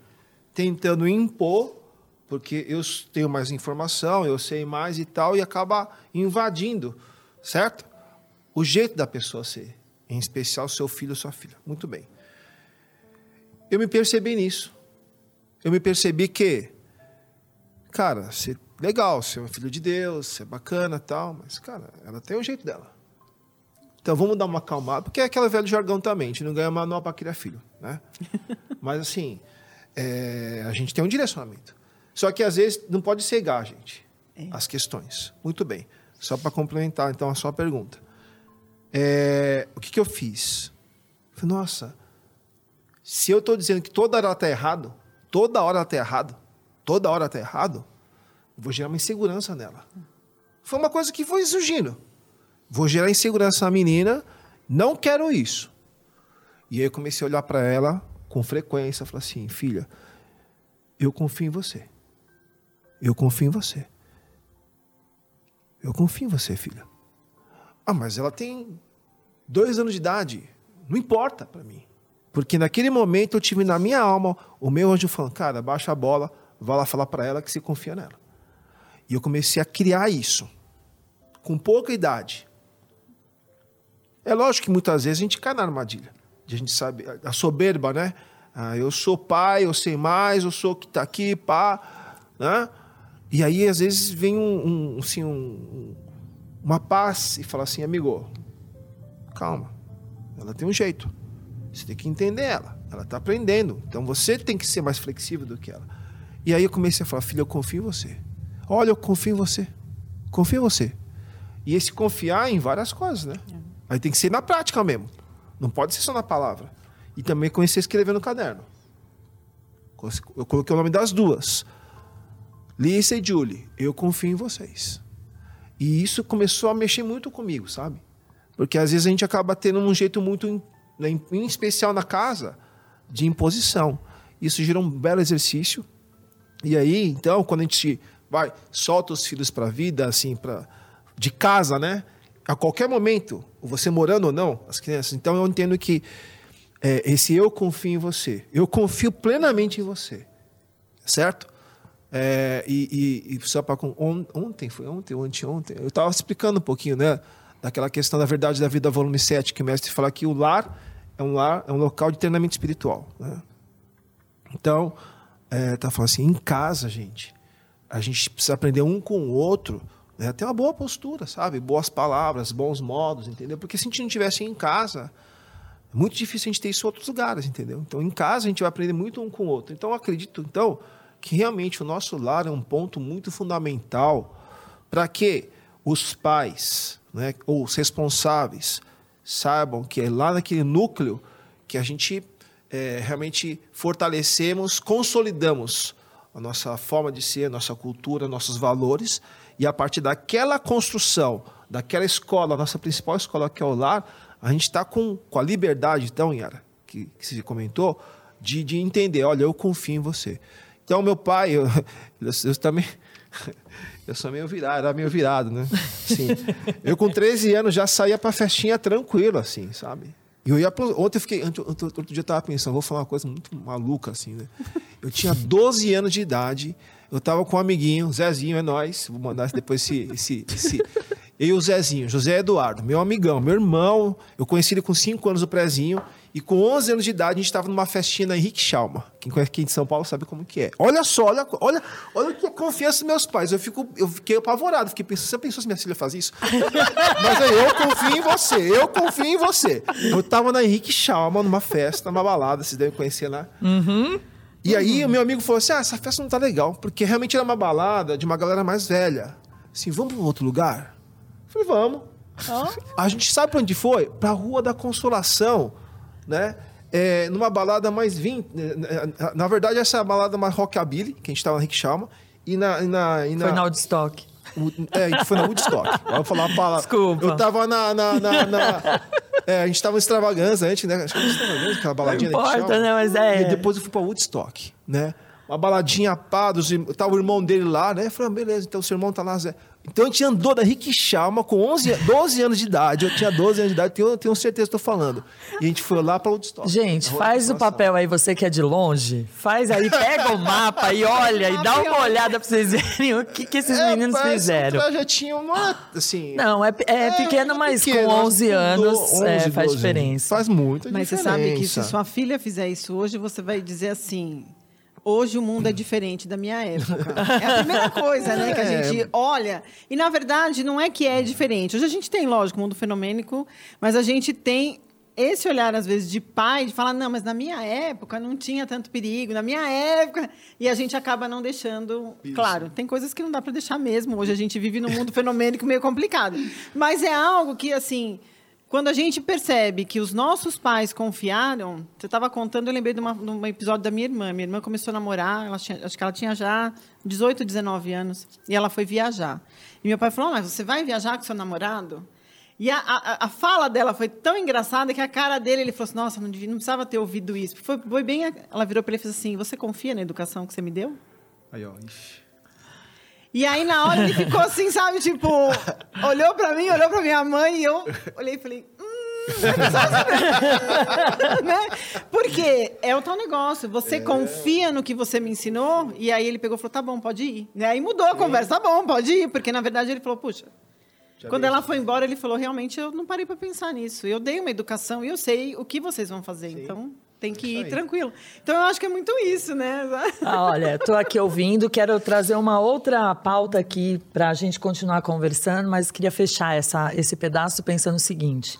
tentando impor porque eu tenho mais informação, eu sei mais e tal, e acaba invadindo, certo? O jeito da pessoa ser, em especial seu filho ou sua filha. Muito bem. Eu me percebi nisso. Eu me percebi que, cara, você, legal, você é um filho de Deus, você é bacana tal, mas, cara, ela tem o jeito dela. Então vamos dar uma acalmada, porque é aquela velho jargão também, a gente não ganha manual para criar filho, né? [laughs] mas assim, é, a gente tem um direcionamento. Só que às vezes não pode cegar, gente, é. as questões. Muito bem. Só para complementar, então, a sua pergunta. É, o que, que eu fiz? Falei, nossa, se eu estou dizendo que toda hora está errado, toda hora está errado, toda hora está errado, vou gerar uma insegurança nela. Foi uma coisa que foi surgindo. Vou gerar insegurança na menina, não quero isso. E aí eu comecei a olhar para ela com frequência, falei assim, filha, eu confio em você. Eu confio em você. Eu confio em você, filha. Ah, mas ela tem dois anos de idade. Não importa para mim. Porque naquele momento eu tive na minha alma o meu anjo falando, cara, baixa a bola, vá lá falar para ela que você confia nela. E eu comecei a criar isso. Com pouca idade. É lógico que muitas vezes a gente cai na armadilha. A gente sabe, a soberba, né? Ah, eu sou pai, eu sei mais, eu sou que está aqui, pá. Né? E aí, às vezes, vem um, um, assim, um, uma paz e fala assim, amigo, calma, ela tem um jeito. Você tem que entender ela. Ela está aprendendo. Então você tem que ser mais flexível do que ela. E aí eu comecei a falar, filha, eu confio em você. Olha, eu confio em você. Confio em você. E esse confiar em várias coisas, né? É. Aí tem que ser na prática mesmo. Não pode ser só na palavra. E também conhecer escrever no caderno. Eu coloquei o nome das duas. Lisa e Julie, eu confio em vocês. E isso começou a mexer muito comigo, sabe? Porque às vezes a gente acaba tendo um jeito muito, né, em especial na casa, de imposição. Isso gerou um belo exercício. E aí, então, quando a gente vai, solta os filhos para a vida, assim, para de casa, né? A qualquer momento, você morando ou não, as crianças. Então eu entendo que é, esse eu confio em você. Eu confio plenamente em você. Certo? É, e, e, e, só para on, ontem, foi ontem ou anteontem, eu estava explicando um pouquinho, né? Daquela questão da verdade da vida, volume 7, que o mestre fala que o lar é um lar, é um local de treinamento espiritual. Né? Então, é, tá falando assim, em casa, gente, a gente precisa aprender um com o outro, né? ter uma boa postura, sabe? Boas palavras, bons modos, entendeu? Porque se a gente não tivesse em casa, é muito difícil a gente ter isso em outros lugares, entendeu? Então, em casa, a gente vai aprender muito um com o outro. Então, acredito, então, que realmente o nosso lar é um ponto muito fundamental para que os pais, né, ou os responsáveis, saibam que é lá naquele núcleo que a gente é, realmente fortalecemos, consolidamos a nossa forma de ser, nossa cultura, nossos valores, e a partir daquela construção, daquela escola, a nossa principal escola que é o lar, a gente está com, com a liberdade, então, Yara, que, que você comentou, de, de entender, olha, eu confio em você. Então, meu pai, eu, [laughs] eu, eu também. [laughs] Eu sou meio virado, era meio virado, né? Sim. eu com 13 anos já saía pra festinha tranquilo, assim, sabe? E eu ia pro... Ontem eu fiquei. Outro, outro dia eu tava pensando, vou falar uma coisa muito maluca, assim, né? Eu tinha [laughs] 12 anos de idade, eu tava com um amiguinho, Zezinho é nós. Vou mandar depois esse, esse, esse, eu e o Zezinho, José Eduardo, meu amigão, meu irmão. Eu conheci ele com 5 anos o prézinho. E com 11 anos de idade, a gente estava numa festinha na Henrique Chalma. Quem conhece aqui de São Paulo sabe como que é. Olha só, olha, olha, olha que confiança dos meus pais. Eu, fico, eu fiquei apavorado. Fiquei pensando, você pensou se minha filha faz isso? [laughs] Mas aí, eu confio em você, eu confio em você. Eu estava na Henrique Chalma, numa festa, numa balada, vocês devem conhecer lá. Uhum. E aí, o meu amigo falou assim: ah, essa festa não tá legal, porque realmente era uma balada de uma galera mais velha. Assim, vamos para outro lugar? Falei, vamos. A gente sabe para onde foi? Para a Rua da Consolação, né? É, numa balada mais 20. Né, né, na verdade, essa é a balada mais rockabilly, que a gente estava na Rick Chalma. E na, e na, e na, Foi na Woodstock. É, a gente foi na Woodstock. [laughs] Vamos falar uma palavra. Desculpa. Eu tava na. na, na, na é, a gente tava em extravagância antes, né? Acho que era extravagância, aquela baladinha Não importa, né? Mas é. E depois eu fui pra Woodstock, né? Uma baladinha pá, dos, tava o irmão dele lá, né? Eu falei, ah, beleza, então o seu irmão tá lá, Zé. Então a gente andou da Rick Chalma com 11, 12 anos de idade. Eu tinha 12 anos de idade, tenho, tenho certeza que estou falando. E a gente foi lá para Woodstock. Gente, faz o papel aí, você que é de longe. Faz aí, pega o mapa e olha e dá uma olhada para vocês verem o que, que esses é, meninos fizeram. Um projetinho, não é assim. Não, é, é, é pequeno, mas pequeno, com 11 anos 11, é, faz diferença. Faz muita mas diferença. Mas você sabe que se sua filha fizer isso hoje, você vai dizer assim: Hoje o mundo é diferente da minha época. É a primeira coisa, né, que a é. gente olha. E na verdade não é que é diferente. Hoje a gente tem, lógico, mundo fenomênico, mas a gente tem esse olhar às vezes de pai, de falar não, mas na minha época não tinha tanto perigo, na minha época, e a gente acaba não deixando. Isso. Claro, tem coisas que não dá para deixar mesmo. Hoje a gente vive num mundo fenomênico meio complicado, mas é algo que assim quando a gente percebe que os nossos pais confiaram, você estava contando, eu lembrei de, uma, de, um episódio da minha irmã. Minha irmã começou a namorar, tinha, acho que ela tinha já 18, 19 anos, e ela foi viajar. E meu pai falou: Mas você vai viajar com seu namorado? E a, a, a, fala dela foi tão engraçada que a cara dele, ele falou assim: Nossa, não, devia, não precisava ter ouvido isso. Foi, foi bem. Ela virou para ele e fez assim: Você confia na educação que você me deu? Aí, ó, ixi. E aí, na hora, ele ficou assim, sabe? Tipo, olhou pra mim, olhou pra minha mãe e eu olhei e falei. Hum, né? Porque é o tal negócio. Você é. confia no que você me ensinou, e aí ele pegou e falou: tá bom, pode ir. E aí mudou a conversa, tá bom, pode ir. Porque na verdade ele falou: puxa. Já quando ela foi embora, ele falou: realmente eu não parei para pensar nisso. Eu dei uma educação e eu sei o que vocês vão fazer. Sim. Então tem que ir tranquilo. Então eu acho que é muito isso, né? [laughs] Ah, olha, estou aqui ouvindo, quero trazer uma outra pauta aqui para a gente continuar conversando, mas queria fechar essa, esse pedaço pensando o seguinte.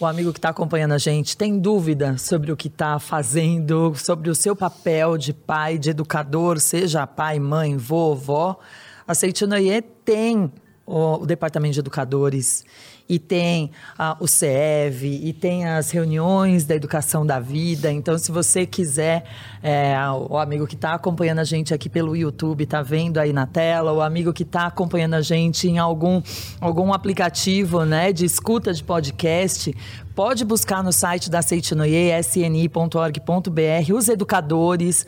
O amigo que está acompanhando a gente tem dúvida sobre o que está fazendo, sobre o seu papel de pai, de educador, seja pai, mãe, vovó. A Seitinoye tem o, o departamento de educadores e tem ah, o CEV, e tem as reuniões da educação da vida. Então, se você quiser, é, o amigo que está acompanhando a gente aqui pelo YouTube, está vendo aí na tela, o amigo que está acompanhando a gente em algum, algum aplicativo né, de escuta de podcast, pode buscar no site da Seitinoye, sni.org.br, os educadores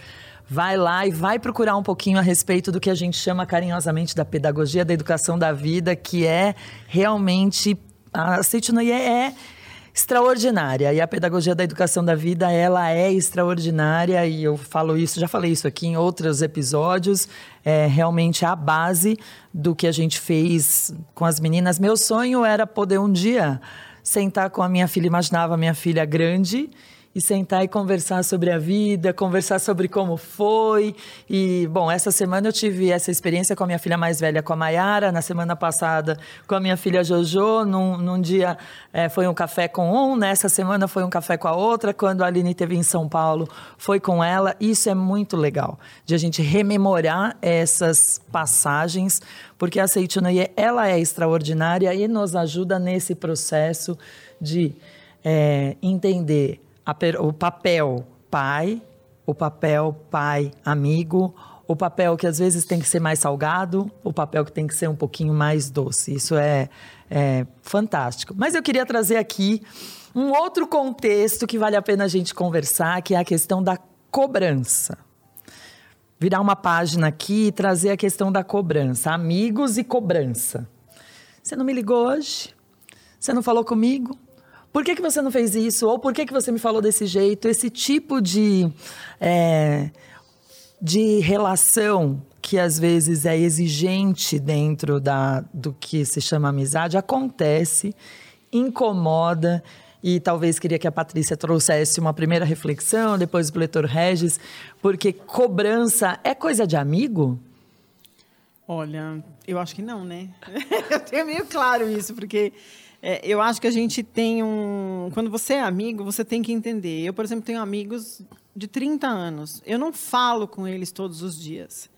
vai lá e vai procurar um pouquinho a respeito do que a gente chama carinhosamente da pedagogia da educação da vida, que é realmente a Seitonoye é extraordinária. E a pedagogia da educação da vida, ela é extraordinária. E eu falo isso, já falei isso aqui em outros episódios. É realmente a base do que a gente fez com as meninas. Meu sonho era poder um dia sentar com a minha filha, imaginava a minha filha grande e sentar e conversar sobre a vida, conversar sobre como foi. E, bom, essa semana eu tive essa experiência com a minha filha mais velha, com a Mayara, na semana passada com a minha filha Jojo, num, num dia é, foi um café com um, nessa semana foi um café com a outra, quando a Aline teve em São Paulo, foi com ela. Isso é muito legal, de a gente rememorar essas passagens, porque a Seitunaye, ela é extraordinária e nos ajuda nesse processo de é, entender o papel pai, o papel pai amigo, o papel que às vezes tem que ser mais salgado, o papel que tem que ser um pouquinho mais doce. Isso é, é fantástico. Mas eu queria trazer aqui um outro contexto que vale a pena a gente conversar, que é a questão da cobrança. Virar uma página aqui e trazer a questão da cobrança. Amigos e cobrança. Você não me ligou hoje? Você não falou comigo? Por que, que você não fez isso? Ou por que, que você me falou desse jeito? Esse tipo de, é, de relação que às vezes é exigente dentro da, do que se chama amizade acontece, incomoda. E talvez queria que a Patrícia trouxesse uma primeira reflexão, depois o leitor Regis, porque cobrança é coisa de amigo? Olha, eu acho que não, né? [laughs] eu tenho meio claro isso, porque é, eu acho que a gente tem um. Quando você é amigo, você tem que entender. Eu, por exemplo, tenho amigos de 30 anos. Eu não falo com eles todos os dias.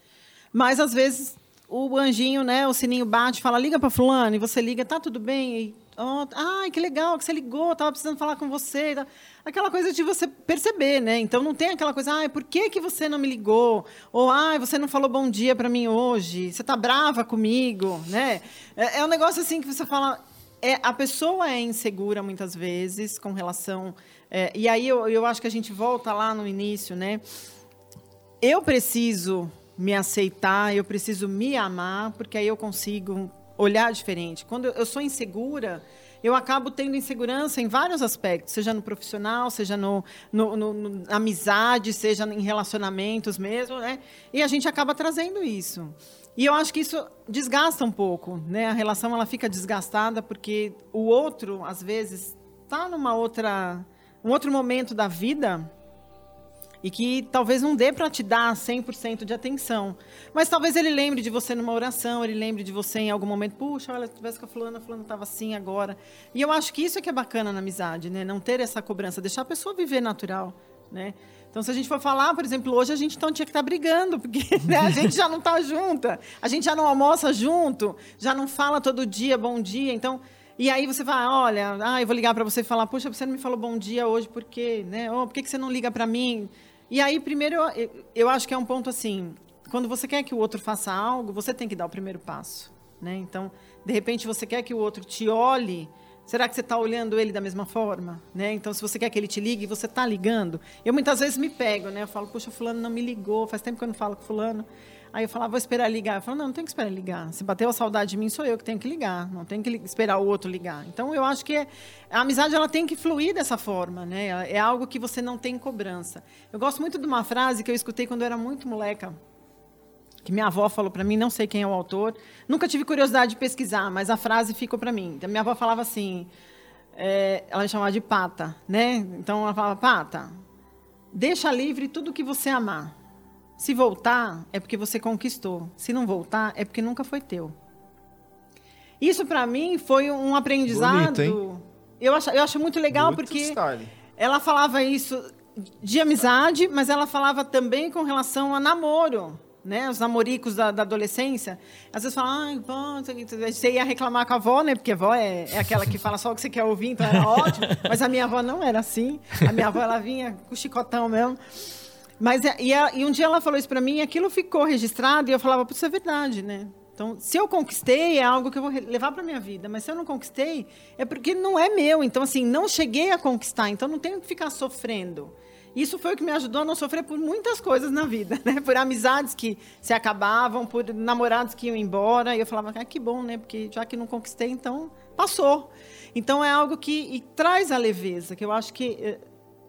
Mas, às vezes, o anjinho, né, o sininho bate fala, liga para fulano, e você liga, tá tudo bem? E, oh, ai, que legal que você ligou, estava precisando falar com você. Aquela coisa de você perceber, né? Então, não tem aquela coisa, ai, por que, que você não me ligou? Ou, ai, você não falou bom dia para mim hoje? Você está brava comigo, né? É, é um negócio assim que você fala é, a pessoa é insegura muitas vezes com relação. É, e aí eu, eu acho que a gente volta lá no início, né? Eu preciso me aceitar, eu preciso me amar, porque aí eu consigo olhar diferente. Quando eu sou insegura, eu acabo tendo insegurança em vários aspectos, seja no profissional, seja no, no, no, no amizade, seja em relacionamentos mesmo, né? E a gente acaba trazendo isso. E eu acho que isso desgasta um pouco, né? A relação ela fica desgastada porque o outro, às vezes, está numa outra, um outro momento da vida e que talvez não dê para te dar 100% de atenção. Mas talvez ele lembre de você numa oração, ele lembre de você em algum momento, puxa, olha, tivesse com a fulana, a fulana estava assim agora. E eu acho que isso é que é bacana na amizade, né? Não ter essa cobrança, deixar a pessoa viver natural, né? Então, se a gente for falar, por exemplo, hoje a gente então tinha que estar tá brigando, porque [laughs] né, a gente já não está junta, a gente já não almoça junto, já não fala todo dia bom dia. Então, e aí você vai, olha, ah, eu vou ligar para você e falar, puxa, você não me falou bom dia hoje, por quê? Né? Oh, por que, que você não liga para mim? E aí, primeiro, eu, eu acho que é um ponto assim, quando você quer que o outro faça algo, você tem que dar o primeiro passo. Né? Então, de repente, você quer que o outro te olhe Será que você está olhando ele da mesma forma? Né? Então, se você quer que ele te ligue, você está ligando. Eu muitas vezes me pego, né? Eu falo, poxa, fulano não me ligou, faz tempo que eu não falo com fulano. Aí eu falo, ah, vou esperar ligar. Eu falo, não, não tem que esperar ligar. Se bateu a saudade de mim, sou eu que tenho que ligar. Não tem que esperar o outro ligar. Então, eu acho que é, a amizade ela tem que fluir dessa forma, né? É algo que você não tem cobrança. Eu gosto muito de uma frase que eu escutei quando eu era muito moleca que minha avó falou para mim, não sei quem é o autor. Nunca tive curiosidade de pesquisar, mas a frase ficou para mim. A minha avó falava assim, é, ela me chamava de pata, né? Então ela falava, pata, deixa livre tudo que você amar. Se voltar, é porque você conquistou. Se não voltar, é porque nunca foi teu. Isso para mim foi um aprendizado. Bonito, eu acho, eu acho muito legal muito porque style. ela falava isso de amizade, mas ela falava também com relação a namoro né, os namoricos da, da, adolescência, às vezes falam, ai, bom, você ia reclamar com a avó, né? Porque a avó é, é aquela que fala só o que você quer ouvir, então era ótimo. [laughs] Mas a minha avó não era assim. A minha avó, ela vinha com chicotão mesmo. Mas, é, e, e um dia ela falou isso para mim, e aquilo ficou registrado, e eu falava, isso é verdade, né? Então, se eu conquistei, é algo que eu vou levar para minha vida. Mas se eu não conquistei, é porque não é meu. Então, assim, não cheguei a conquistar. Então, não tenho que ficar sofrendo. Isso foi o que me ajudou a não sofrer por muitas coisas na vida, [laughs] né? Por amizades que se acabavam, por namorados que iam embora. E eu falava, ah, que bom, né? Porque já que não conquistei, então passou. Então é algo que traz a leveza, que eu acho que. Eh,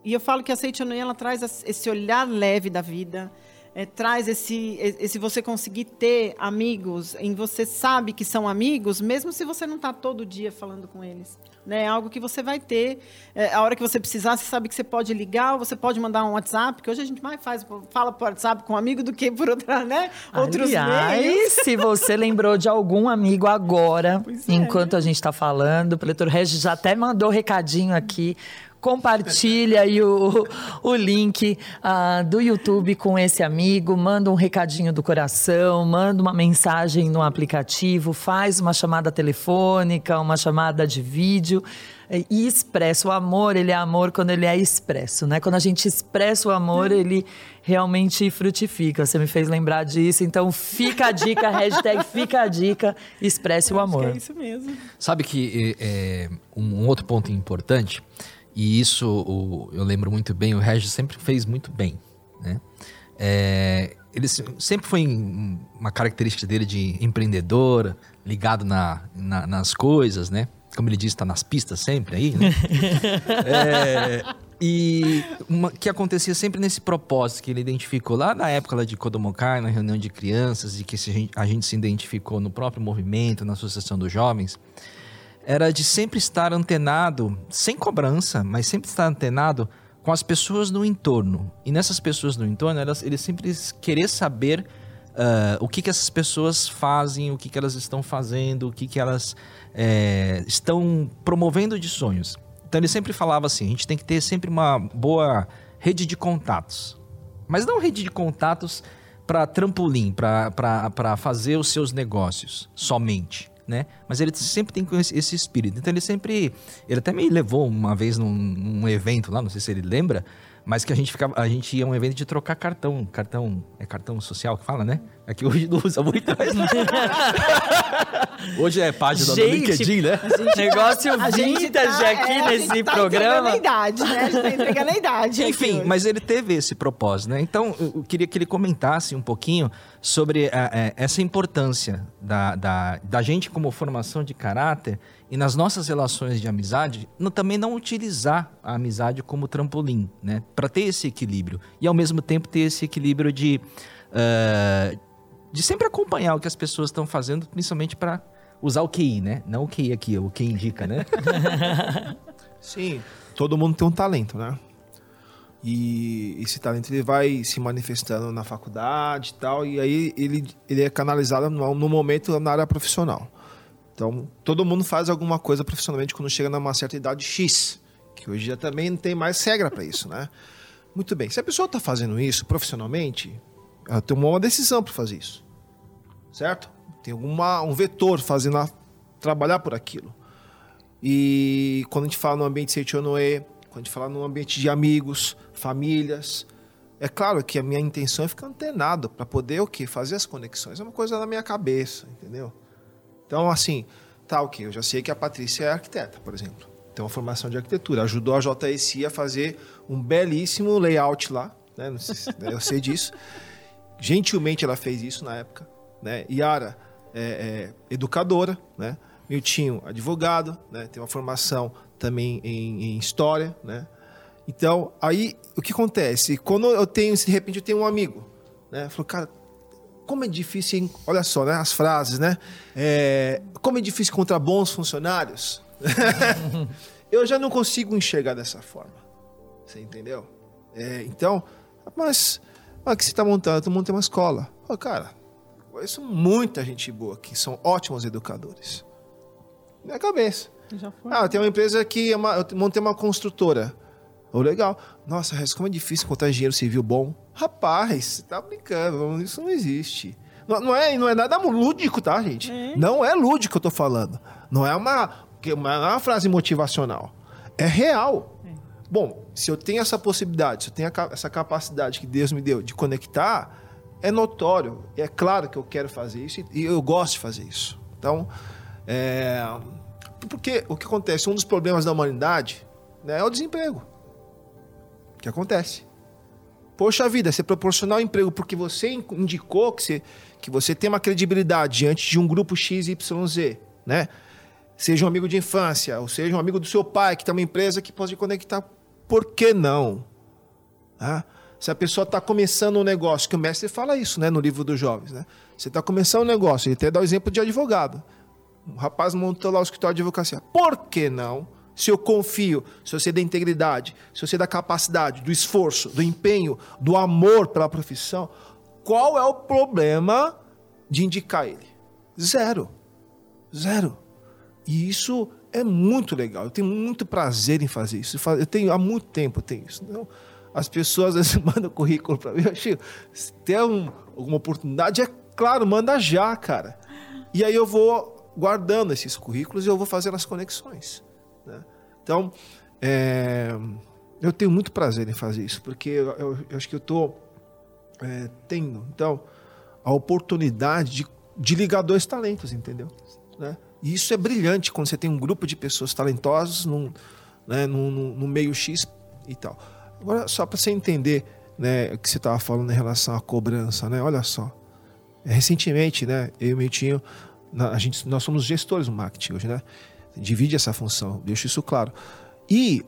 e eu falo que a Seitonui, ela traz esse olhar leve da vida é, traz esse, esse você conseguir ter amigos, em você sabe que são amigos, mesmo se você não está todo dia falando com eles. Né? É algo que você vai ter. É, a hora que você precisar, você sabe que você pode ligar, ou você pode mandar um WhatsApp, que hoje a gente mais faz, fala por WhatsApp com um amigo do que por outra, né? Outros Aliás, meios. se você lembrou de algum amigo agora, é. enquanto a gente está falando, o Pletor Regis já até mandou recadinho aqui compartilha aí o, o link uh, do YouTube com esse amigo, manda um recadinho do coração, manda uma mensagem no aplicativo, faz uma chamada telefônica, uma chamada de vídeo e expressa. O amor, ele é amor quando ele é expresso, né? Quando a gente expressa o amor, ele realmente frutifica. Você me fez lembrar disso, então fica a dica, [laughs] hashtag fica a dica, expresse o amor. é isso mesmo. Sabe que é, um outro ponto importante e isso o, eu lembro muito bem, o Regis sempre fez muito bem. Né? É, ele sempre foi uma característica dele de empreendedor, ligado na, na, nas coisas, né? Como ele diz, está nas pistas sempre aí, né? [laughs] é, e uma, que acontecia sempre nesse propósito que ele identificou lá na época lá de Kodomokai, na reunião de crianças, e que a gente, a gente se identificou no próprio movimento, na Associação dos Jovens era de sempre estar antenado, sem cobrança, mas sempre estar antenado com as pessoas no entorno. E nessas pessoas no entorno, elas, ele sempre querer saber uh, o que, que essas pessoas fazem, o que, que elas estão fazendo, o que, que elas é, estão promovendo de sonhos. Então ele sempre falava assim: a gente tem que ter sempre uma boa rede de contatos. Mas não rede de contatos para trampolim, para fazer os seus negócios somente né? Mas ele sempre tem esse espírito. Então ele sempre. Ele até me levou uma vez num, num evento lá, não sei se ele lembra, mas que a gente ficava, a gente ia a um evento de trocar cartão, cartão, é cartão social que fala, né? É que hoje não usa muito mais. [laughs] hoje é página gente, do LinkedIn, né? Gente, negócio a vintage tá, aqui é, nesse tá programa. A idade, né? A gente tá entregando a idade. Enfim, mas ele teve esse propósito, né? Então, eu queria que ele comentasse um pouquinho sobre a, a, essa importância da, da, da gente como formação de caráter e nas nossas relações de amizade, no, também não utilizar a amizade como trampolim, né? Para ter esse equilíbrio. E ao mesmo tempo ter esse equilíbrio de, uh, de sempre acompanhar o que as pessoas estão fazendo, principalmente para usar o QI, né? Não o QI aqui, o que indica, né? [laughs] Sim, todo mundo tem um talento, né? E esse talento ele vai se manifestando na faculdade e tal, e aí ele, ele é canalizado no, no momento na área profissional. Então, todo mundo faz alguma coisa profissionalmente quando chega numa certa idade X, que hoje já também não tem mais regra para isso, né? Muito bem. Se a pessoa está fazendo isso profissionalmente, ela tomou uma decisão para fazer isso, certo? Tem alguma um vetor fazendo a trabalhar por aquilo. E quando a gente fala no ambiente Seichonoe, quando a gente fala no ambiente de amigos, famílias, é claro que a minha intenção é ficar antenado para poder o quê? Fazer as conexões. É uma coisa na minha cabeça, entendeu? Então, assim, tá ok, eu já sei que a Patrícia é arquiteta, por exemplo. Tem uma formação de arquitetura. Ajudou a JSI a fazer um belíssimo layout lá, né? Né? eu sei disso. Gentilmente ela fez isso na época. Né? Yara é, é educadora, né? Miltinho, advogado, né? Tem uma formação também em, em história, né? Então, aí, o que acontece? Quando eu tenho, de repente, eu tenho um amigo, né? Falou, cara, como é difícil, hein? olha só, né? As frases, né? É, como é difícil encontrar bons funcionários. [laughs] eu já não consigo enxergar dessa forma. Você entendeu? É, então, mas o que você está montando? Estou montando uma escola. Oh, cara, conheço muita gente boa que são ótimos educadores. Minha cabeça. Já foi. Ah, tem uma empresa que é uma, eu montei uma construtora. Oh, legal. Nossa, como é difícil encontrar engenheiro civil bom. Rapaz, você tá brincando, isso não existe. Não, não, é, não é nada lúdico, tá, gente? É. Não é lúdico que eu tô falando. Não é uma, uma, é uma frase motivacional. É real. É. Bom, se eu tenho essa possibilidade, se eu tenho a, essa capacidade que Deus me deu de conectar, é notório. É claro que eu quero fazer isso e eu gosto de fazer isso. Então, é, porque o que acontece? Um dos problemas da humanidade né, é o desemprego que acontece. Poxa vida, você proporcionar o emprego porque você indicou que você, que você tem uma credibilidade diante de um grupo XYZ, né? Seja um amigo de infância, ou seja um amigo do seu pai que tem uma empresa que pode conectar. Por que não? Ah, se a pessoa está começando um negócio, que o mestre fala isso né, no livro dos jovens, né? Você está começando um negócio, ele até dá o exemplo de advogado. O rapaz montou lá o escritório de advocacia. Por que não? Se eu confio, se você da integridade, se você da capacidade, do esforço, do empenho, do amor pela profissão, qual é o problema de indicar ele? Zero. Zero. E isso é muito legal. Eu tenho muito prazer em fazer isso. Eu tenho há muito tempo eu tenho isso. Não, as pessoas às vezes [laughs] mandam currículo para mim. Achei, se tem um, alguma oportunidade, é claro, manda já, cara. E aí eu vou guardando esses currículos e eu vou fazendo as conexões. Né? Então, é, eu tenho muito prazer em fazer isso, porque eu, eu, eu acho que eu estou é, tendo, então, a oportunidade de, de ligar dois talentos, entendeu? Né? E isso é brilhante quando você tem um grupo de pessoas talentosas num, né, no, no, no meio X e tal. Agora, só para você entender né, o que você estava falando em relação à cobrança, né? Olha só. Recentemente, né, eu e o Miltinho, a gente, nós somos gestores do marketing hoje, né? Divide essa função, deixo isso claro. E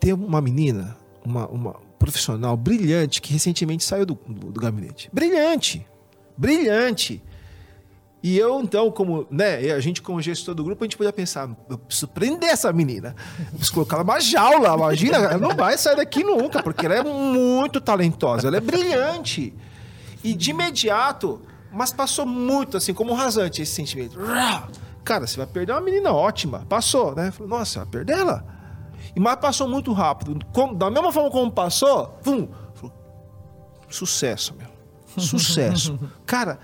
tem uma menina, uma, uma profissional brilhante que recentemente saiu do, do, do gabinete. Brilhante! Brilhante! E eu, então, como, né, a gente como gestor do grupo, a gente podia pensar, eu preciso prender essa menina. Preciso colocar ela numa jaula, imagina, ela não vai sair daqui nunca, porque ela é muito talentosa, ela é brilhante. E de imediato, mas passou muito, assim, como um rasante esse sentimento. Cara, você vai perder uma menina ótima. Passou, né? Falei, nossa, vai perder ela. E mas passou muito rápido. Como, da mesma forma como passou, vum, sucesso, meu. Sucesso. Cara,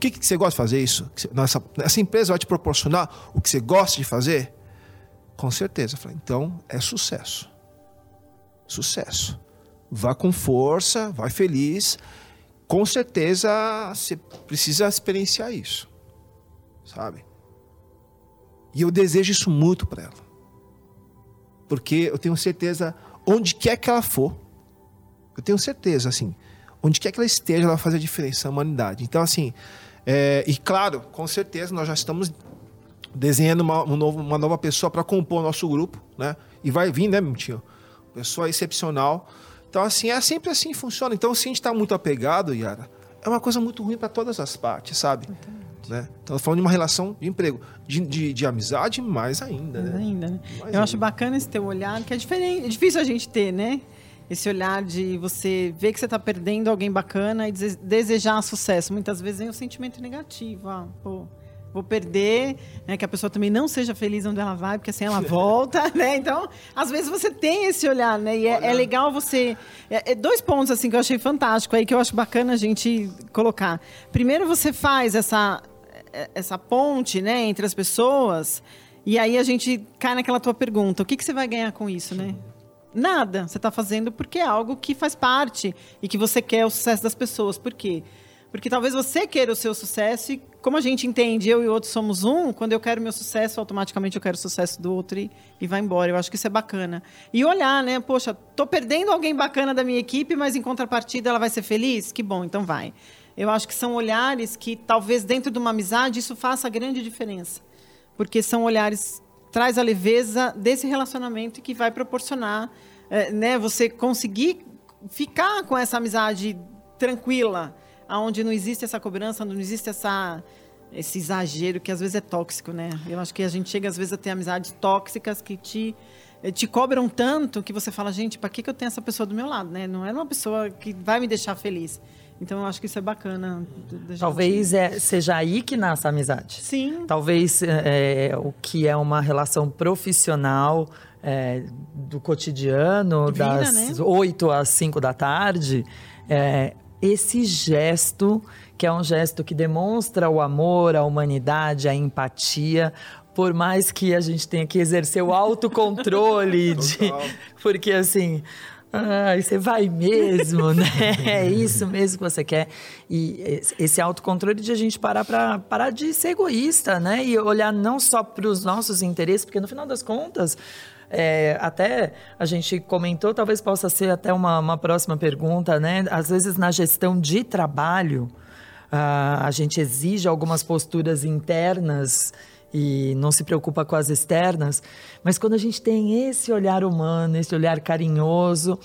que, que você gosta de fazer isso? Essa, essa empresa vai te proporcionar o que você gosta de fazer? Com certeza. falei, então é sucesso. Sucesso. Vá com força, vai feliz. Com certeza você precisa experienciar isso. Sabe? E eu desejo isso muito para ela. Porque eu tenho certeza, onde quer que ela for, eu tenho certeza, assim, onde quer que ela esteja, ela vai fazer a diferença na humanidade. Então, assim, é, e claro, com certeza nós já estamos desenhando uma, um novo, uma nova pessoa para compor o nosso grupo, né? E vai vir, né, Miltinho? Pessoa excepcional. Então, assim, é sempre assim que funciona. Então, se a gente está muito apegado, Yara, é uma coisa muito ruim para todas as partes, sabe? Né? Então, falando de uma relação de emprego, de, de, de amizade, mais ainda, né? Mais ainda, né? Mais Eu ainda. acho bacana esse teu olhar, que é diferente, é difícil a gente ter, né? Esse olhar de você ver que você está perdendo alguém bacana e desejar sucesso. Muitas vezes vem o um sentimento negativo. Ah, pô, vou perder, né, que a pessoa também não seja feliz onde ela vai, porque assim ela [laughs] volta, né? Então, às vezes você tem esse olhar, né? E é, é legal você. É, é, dois pontos assim que eu achei fantástico aí que eu acho bacana a gente colocar. Primeiro, você faz essa é, essa ponte, né, entre as pessoas. E aí a gente cai naquela tua pergunta: o que, que você vai ganhar com isso, né? Nada. Você está fazendo porque é algo que faz parte e que você quer o sucesso das pessoas. Por quê? Porque talvez você queira o seu sucesso e, como a gente entende, eu e o outro somos um, quando eu quero meu sucesso, automaticamente eu quero o sucesso do outro e, e vai embora. Eu acho que isso é bacana. E olhar, né? Poxa, tô perdendo alguém bacana da minha equipe, mas em contrapartida ela vai ser feliz? Que bom, então vai. Eu acho que são olhares que, talvez dentro de uma amizade, isso faça grande diferença. Porque são olhares traz a leveza desse relacionamento que vai proporcionar é, né, você conseguir ficar com essa amizade tranquila, aonde não existe essa cobrança, não existe essa esse exagero que às vezes é tóxico, né? Eu acho que a gente chega às vezes a ter amizades tóxicas que te te cobram tanto que você fala, gente, para que, que eu tenho essa pessoa do meu lado, né? Não é uma pessoa que vai me deixar feliz. Então eu acho que isso é bacana. Talvez é, seja aí que nasce a amizade. Sim. Talvez é, o que é uma relação profissional é, do cotidiano, Vira, das né? 8 às 5 da tarde, é, esse gesto, que é um gesto que demonstra o amor, a humanidade, a empatia, por mais que a gente tenha que exercer o autocontrole [laughs] de. Porque assim Ai, você vai mesmo, né? É isso mesmo que você quer. E esse autocontrole de a gente parar para parar de ser egoísta, né? E olhar não só para os nossos interesses, porque no final das contas, É, até a gente comentou, talvez possa ser até uma, uma próxima pergunta, né? Às vezes na gestão de trabalho, uh, a gente exige algumas posturas internas e não se preocupa com as externas, mas quando a gente tem esse olhar humano, esse olhar carinhoso,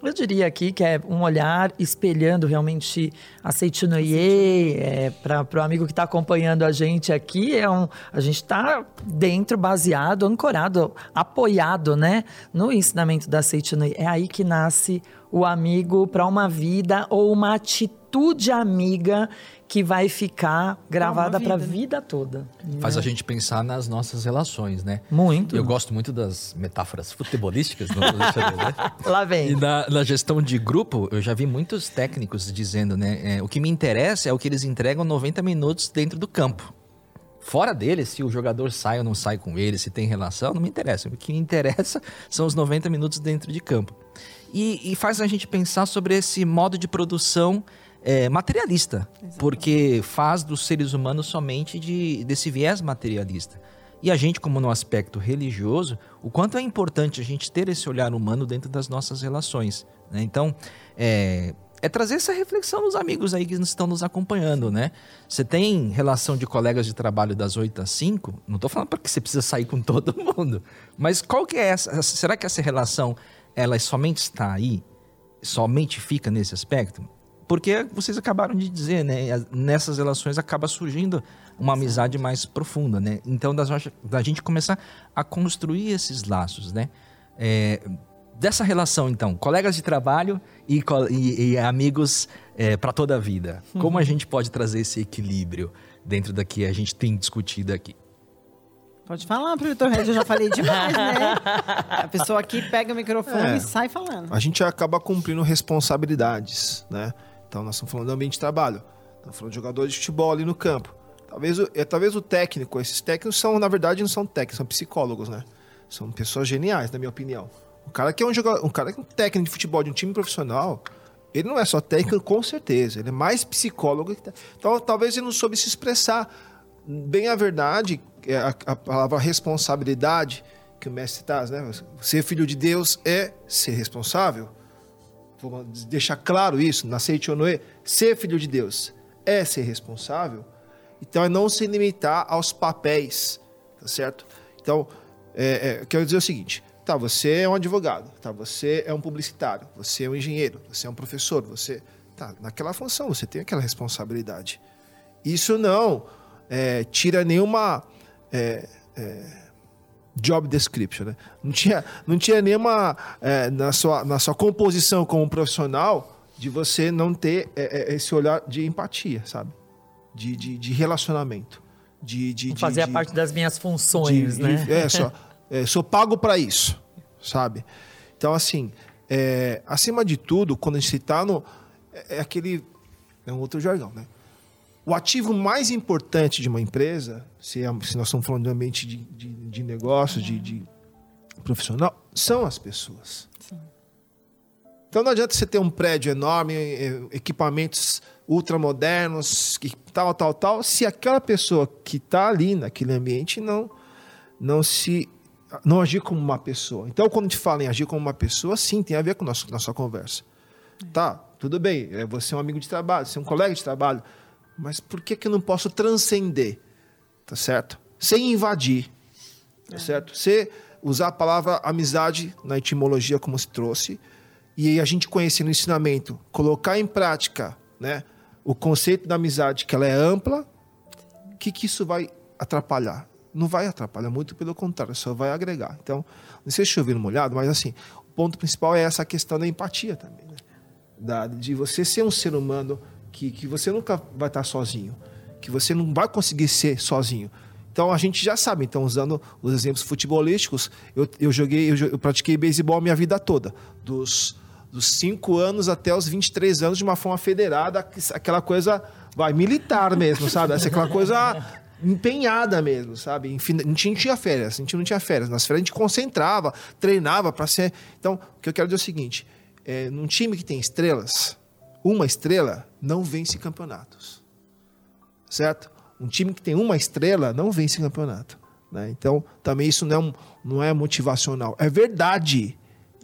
eu diria aqui que é um olhar espelhando realmente a Seitinoye, é, para o amigo que está acompanhando a gente aqui, é um, a gente está dentro, baseado, ancorado, apoiado né, no ensinamento da Seitinoye. É aí que nasce o amigo para uma vida ou uma atitude amiga que vai ficar gravada para a vida toda. Faz a gente pensar nas nossas relações, né? Muito. Eu gosto muito das metáforas futebolísticas, não né? [laughs] Lá vem. E na, na, gestão de grupo, eu já vi muitos técnicos dizendo, né? É, o que me interessa é o que eles entregam 90 minutos dentro do campo. Fora dele, se o jogador sai ou não sai com ele, se tem relação, não me interessa. O que me interessa [laughs] são os 90 minutos dentro de campo. E, e faz a gente pensar sobre esse modo de produção é, materialista, Exatamente. porque faz dos seres humanos somente de, desse viés materialista. E a gente, como no aspecto religioso, o quanto é importante a gente ter esse olhar humano dentro das nossas relações. Né? Então, é, é trazer essa reflexão nos amigos aí que estão nos acompanhando, né? Você tem relação de colegas de trabalho das 8 às 5? Não estou falando porque você precisa sair com todo [laughs] mundo. Mas qual que é essa? Será que essa relação, ela somente está aí? Somente fica nesse aspecto? Porque vocês acabaram de dizer, né? Nessas relações acaba surgindo uma amizade mais profunda, né? Então, da, da gente começar a construir esses laços, né? É, dessa relação, então, colegas de trabalho e, e, e amigos é, para toda a vida. Uhum. Como a gente pode trazer esse equilíbrio dentro da que a gente tem discutido aqui? Pode falar, produtor Red, eu já falei demais, né? [laughs] A pessoa aqui pega o microfone é, e sai falando. A gente acaba cumprindo responsabilidades, né? Então nós estamos falando do ambiente de trabalho. Estamos falando de jogadores de futebol ali no campo. Talvez o, é, talvez o técnico, esses técnicos são, na verdade, não são técnicos, são psicólogos, né? São pessoas geniais, na minha opinião. O cara que é um jogador, um cara que é um técnico de futebol de um time profissional, ele não é só técnico, com certeza. Ele é mais psicólogo. Que... Então, talvez ele não soube se expressar. Bem a verdade, é a, a palavra responsabilidade que o mestre traz, né? Ser filho de Deus é ser responsável. Vamos deixar claro isso, na Seichonoe, ser filho de Deus é ser responsável, então é não se limitar aos papéis, tá certo? Então, é, é, quero dizer o seguinte, tá, você é um advogado, tá, você é um publicitário, você é um engenheiro, você é um professor, você, tá, naquela função, você tem aquela responsabilidade. Isso não é, tira nenhuma... É, é, job description, né? Não tinha, não tinha nenhuma é, na, sua, na sua composição como profissional de você não ter é, é esse olhar de empatia, sabe? De, de, de relacionamento. De, de, de fazer de, parte das minhas funções, né? É, só, [laughs] é, sou pago para isso, sabe? Então, assim, é, acima de tudo, quando a gente está no. É, é aquele. É um outro jargão, né? O ativo mais importante de uma empresa, se, é, se nós estamos falando de ambiente de, de, de negócio, de, de, profissional, são as pessoas. Sim. Então não adianta você ter um prédio enorme, equipamentos ultramodernos, que tal, tal, tal, se aquela pessoa que está ali naquele ambiente não, não se não agir como uma pessoa. Então, quando a gente fala em agir como uma pessoa, sim, tem a ver com a nossa, nossa conversa. É. Tá, tudo bem, é, você é um amigo de trabalho, você é um colega de trabalho, mas por que, que eu não posso transcender? Tá certo? Sem invadir. Tá é. certo? Você usar a palavra amizade na etimologia como se trouxe, e a gente conhecer no ensinamento, colocar em prática né, o conceito da amizade, que ela é ampla, o que, que isso vai atrapalhar? Não vai atrapalhar, muito pelo contrário, só vai agregar. Então, não sei se chovendo molhado, mas assim, o ponto principal é essa questão da empatia também. Né? Da, de você ser um ser humano que, que você nunca vai estar sozinho, que você não vai conseguir ser sozinho. Então a gente já sabe, então usando os exemplos futebolísticos, eu, eu joguei, eu, eu pratiquei beisebol a minha vida toda, dos dos 5 anos até os 23 anos de uma forma federada, aquela coisa vai militar mesmo, sabe? Aquela coisa empenhada mesmo, sabe? Enfim, a gente não tinha férias, a gente não tinha férias. Nas férias a gente concentrava, treinava para ser. Então, o que eu quero dizer é o seguinte: é, num time que tem estrelas, uma estrela não vence campeonatos. Certo? Um time que tem uma estrela não vence campeonato. Né? Então, também isso não é, não é motivacional. É verdade.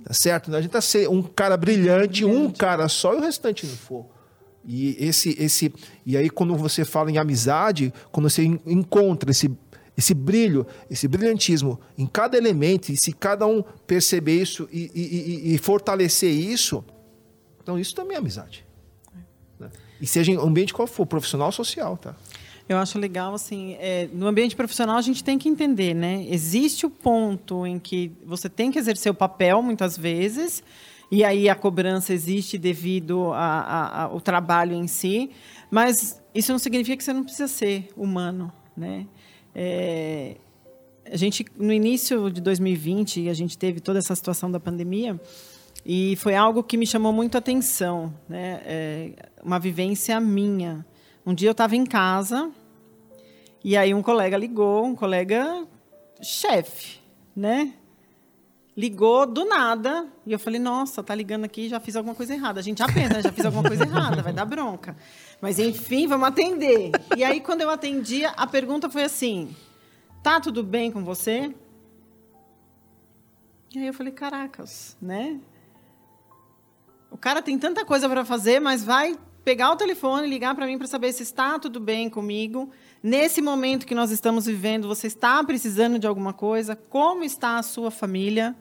Tá certo? Não adianta ser um cara brilhante, um cara só e o restante não for. E esse, esse, e aí quando você fala em amizade, quando você encontra esse, esse brilho, esse brilhantismo em cada elemento, e se cada um perceber isso e, e, e, e fortalecer isso, então isso também é amizade. E seja em ambiente qual for, profissional ou social, tá? Eu acho legal, assim, é, no ambiente profissional a gente tem que entender, né? Existe o ponto em que você tem que exercer o papel, muitas vezes, e aí a cobrança existe devido ao trabalho em si, mas isso não significa que você não precisa ser humano, né? É, a gente, no início de 2020, a gente teve toda essa situação da pandemia, e foi algo que me chamou muito a atenção, né? É, uma vivência minha, um dia eu estava em casa e aí um colega ligou, um colega chefe, né? Ligou do nada e eu falei: Nossa, tá ligando aqui, já fiz alguma coisa errada. A gente já pensa, né? já fiz alguma coisa errada, vai dar bronca. Mas enfim, vamos atender. E aí quando eu atendi, a pergunta foi assim: Tá tudo bem com você? E aí eu falei: Caracas, né? O cara tem tanta coisa para fazer, mas vai pegar o telefone, ligar para mim para saber se está tudo bem comigo. Nesse momento que nós estamos vivendo, você está precisando de alguma coisa? Como está a sua família?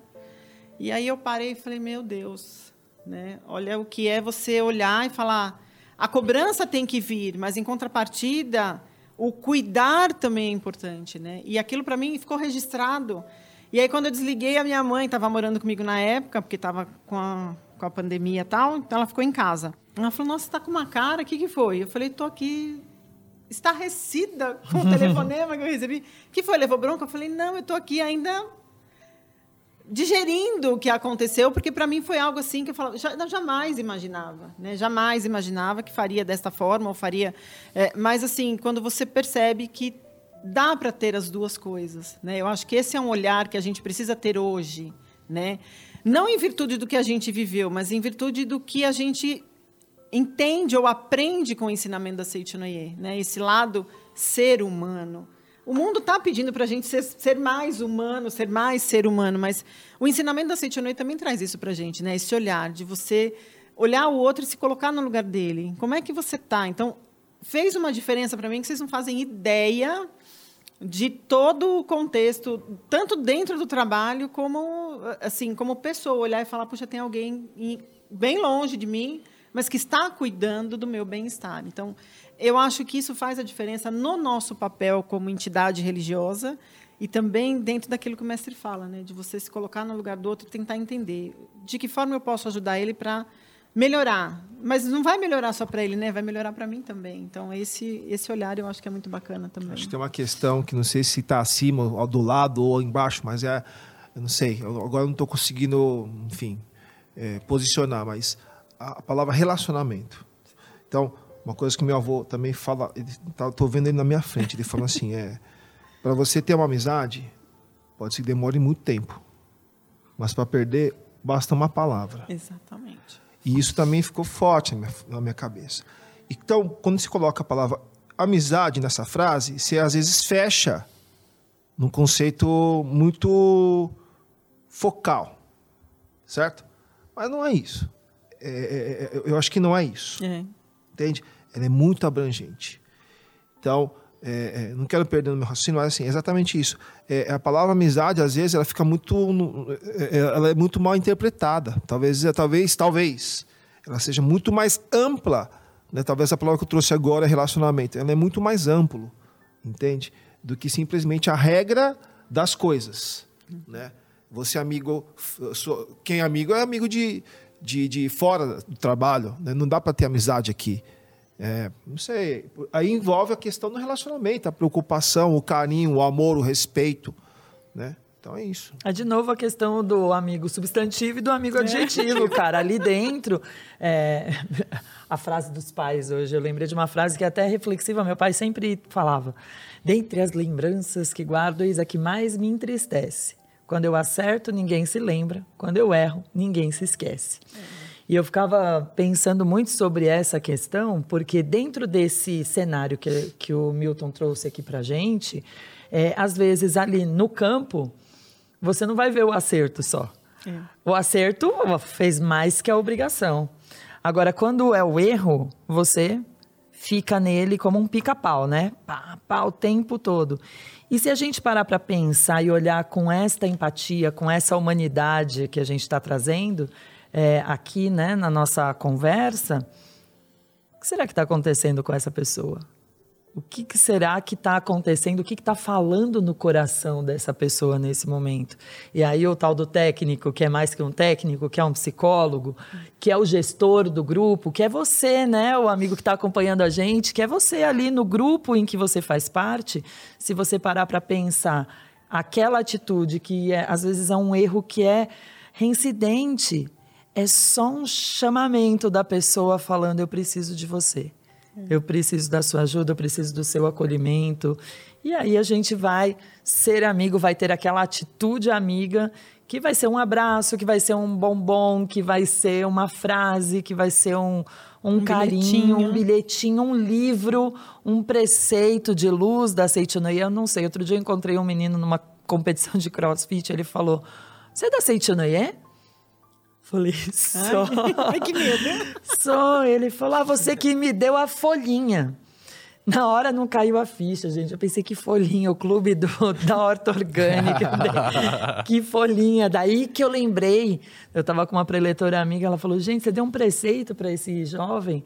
E aí eu parei e falei: Meu Deus, né? olha o que é você olhar e falar. A cobrança tem que vir, mas em contrapartida, o cuidar também é importante. Né? E aquilo para mim ficou registrado. E aí, quando eu desliguei, a minha mãe estava morando comigo na época, porque estava com a, com a pandemia e tal, então ela ficou em casa. Ela falou, nossa, está com uma cara, o que, que foi? Eu falei, estou aqui estarrecida [laughs] com o telefonema que eu recebi. que foi? Levou bronca? Eu falei, não, eu estou aqui ainda digerindo o que aconteceu, porque para mim foi algo assim que eu, falava, eu jamais imaginava, né? Jamais imaginava que faria desta forma ou faria, é, mas assim, quando você percebe que dá para ter as duas coisas, né? Eu acho que esse é um olhar que a gente precisa ter hoje, né? Não em virtude do que a gente viveu, mas em virtude do que a gente entende ou aprende com o ensinamento da Seitonoye, né? Esse lado ser humano. O mundo está pedindo para a gente ser, ser, mais humano, ser mais ser humano, mas o ensinamento da Seitonoye também traz isso para a gente, né? Esse olhar de você olhar o outro e se colocar no lugar dele. Como é que você está? Então, fez uma diferença para mim que vocês não fazem ideia de todo o contexto, tanto dentro do trabalho como assim, como pessoa, olhar e falar, puxa, tem alguém bem longe de mim mas que está cuidando do meu bem-estar. Então, eu acho que isso faz a diferença no nosso papel como entidade religiosa e também dentro daquilo que o mestre fala, né, de você se colocar no lugar do outro e tentar entender de que forma eu posso ajudar ele para melhorar. Mas não vai melhorar só para ele, né? Vai melhorar para mim também. Então, esse, esse olhar eu acho que é muito bacana também. Acho que tem uma questão que não sei se está acima, ou do lado ou embaixo, mas é. Eu não sei, agora eu não estou conseguindo, enfim, é, posicionar, mas a palavra relacionamento. Então, uma coisa que meu avô também fala, estou tá, vendo ele na minha frente, ele fala assim, [laughs] é, para você ter uma amizade, pode ser que demore muito tempo, mas para perder, basta uma palavra. Exatamente. E isso também ficou forte na minha, na minha cabeça. Então, quando se coloca a palavra amizade nessa frase, você às vezes fecha num conceito muito focal, certo? Mas não é isso. É, é, é, eu acho que não é isso. É. Entende? Ela é muito abrangente. Então, é, é não quero perder o meu raciocínio, mas assim, é exatamente isso. a palavra amizade, às vezes, ela fica muito. ela é muito mal interpretada. Talvez, talvez, talvez. Ela seja muito mais ampla. Né? Talvez a palavra que eu trouxe agora é relacionamento. Ela é muito mais amplo, entende? Do que simplesmente a regra das coisas. Né? Você amigo. Quem é amigo é amigo de de, de fora do trabalho, né? não dá para ter amizade aqui. É, não sei. Aí envolve a questão do relacionamento, a preocupação, o carinho, o amor, o respeito, né? Então é isso. É de novo a questão do amigo substantivo e do amigo é. adjetivo, é. cara. Ali dentro, é, [laughs] a frase dos pais hoje, eu lembrei de uma frase que é até reflexiva, meu pai sempre falava: Dentre as lembranças que guardo, eis a que mais me entristece. Quando eu acerto, ninguém se lembra. Quando eu erro, ninguém se esquece. É. E eu ficava pensando muito sobre essa questão, porque dentro desse cenário que, que o Milton trouxe aqui para gente, é, às vezes ali no campo, você não vai ver o acerto só. É. O acerto fez mais que a obrigação. Agora, quando é o erro, você fica nele como um pica-pau, né? Pá, pá, o tempo todo. E se a gente parar para pensar e olhar com esta empatia, com essa humanidade que a gente está trazendo é, aqui, né, na nossa conversa, o que será que está acontecendo com essa pessoa? O que, que será que está acontecendo? O que está falando no coração dessa pessoa nesse momento? E aí o tal do técnico, que é mais que um técnico, que é um psicólogo, que é o gestor do grupo, que é você, né? O amigo que está acompanhando a gente, que é você ali no grupo em que você faz parte. Se você parar para pensar aquela atitude que é, às vezes é um erro que é reincidente, é só um chamamento da pessoa falando: eu preciso de você. Eu preciso da sua ajuda, eu preciso do seu acolhimento. E aí a gente vai ser amigo, vai ter aquela atitude amiga que vai ser um abraço, que vai ser um bombom, que vai ser uma frase, que vai ser um, um, um carinho, bilhetinho. um bilhetinho, um livro, um preceito de luz da Seitonoye. Eu não sei, outro dia eu encontrei um menino numa competição de crossfit, ele falou, você é da Seitonoye? Falei, só. [laughs] Ai, que medo. Só. Ele falou, ah, você que me deu a folhinha. Na hora não caiu a ficha, gente. Eu pensei que folhinha, o clube do, [laughs] da horta orgânica. [laughs] que folhinha. Daí que eu lembrei. Eu estava com uma preletora amiga, ela falou: gente, você deu um preceito para esse jovem.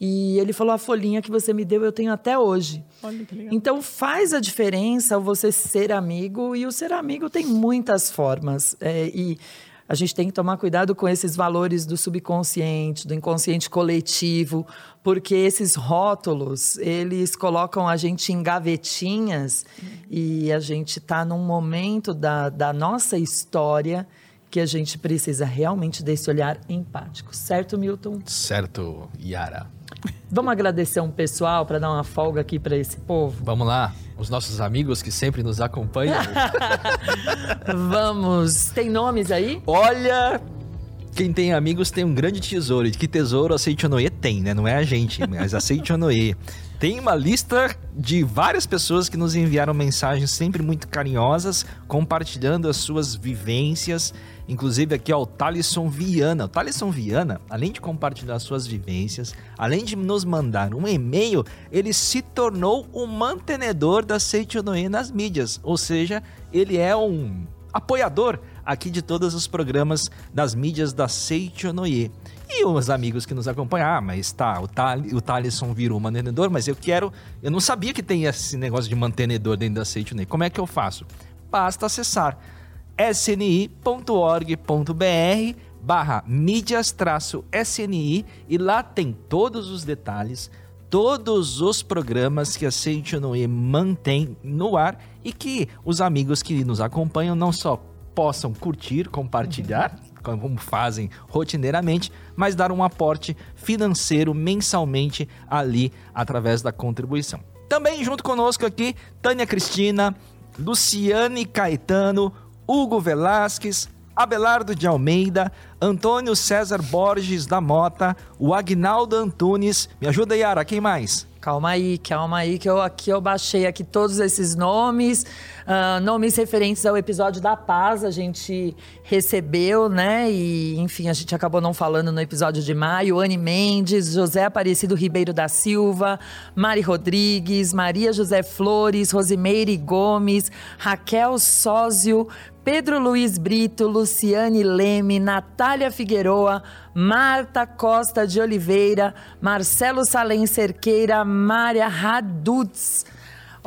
E ele falou: a folhinha que você me deu, eu tenho até hoje. Olha que legal. Então faz a diferença você ser amigo, e o ser amigo tem muitas formas. É, e a gente tem que tomar cuidado com esses valores do subconsciente, do inconsciente coletivo, porque esses rótulos, eles colocam a gente em gavetinhas uhum. e a gente está num momento da, da nossa história que a gente precisa realmente desse olhar empático. Certo, Milton? Certo, Yara. Vamos agradecer um pessoal para dar uma folga aqui para esse povo? Vamos lá. Os nossos amigos que sempre nos acompanham. [laughs] Vamos. Tem nomes aí? Olha, quem tem amigos tem um grande tesouro. E que tesouro a Seichonoe tem, né? Não é a gente, mas a Seichonoe. [laughs] Tem uma lista de várias pessoas que nos enviaram mensagens sempre muito carinhosas, compartilhando as suas vivências Inclusive aqui, ó, o Thalisson Viana. O Thalisson Viana, além de compartilhar suas vivências, além de nos mandar um e-mail, ele se tornou um mantenedor da Seichonoe nas mídias. Ou seja, ele é um apoiador aqui de todos os programas das mídias da Seichonoye. E os amigos que nos acompanham, ah, mas tá, o, Thal, o Thalisson virou mantenedor, mas eu quero. Eu não sabia que tem esse negócio de mantenedor dentro da Seichonoye. Como é que eu faço? Basta acessar sni.org.br barra mídias-sni e lá tem todos os detalhes, todos os programas que a Seitonoe mantém no ar e que os amigos que nos acompanham não só possam curtir, compartilhar, como fazem rotineiramente, mas dar um aporte financeiro mensalmente ali através da contribuição. Também junto conosco aqui, Tânia Cristina, Luciane Caetano, Hugo Velasquez, Abelardo de Almeida, Antônio César Borges da Mota, o Agnaldo Antunes. Me ajuda, Yara, quem mais? Calma aí, calma aí, que eu aqui eu baixei aqui todos esses nomes, uh, nomes referentes ao episódio da paz, a gente recebeu, né? E, enfim, a gente acabou não falando no episódio de maio. Anne Mendes, José Aparecido Ribeiro da Silva, Mari Rodrigues, Maria José Flores, Rosimeire Gomes, Raquel Sósio, Pedro Luiz Brito, Luciane Leme, Natália Figueroa, Marta Costa de Oliveira, Marcelo Salem Cerqueira, Mária Radutz.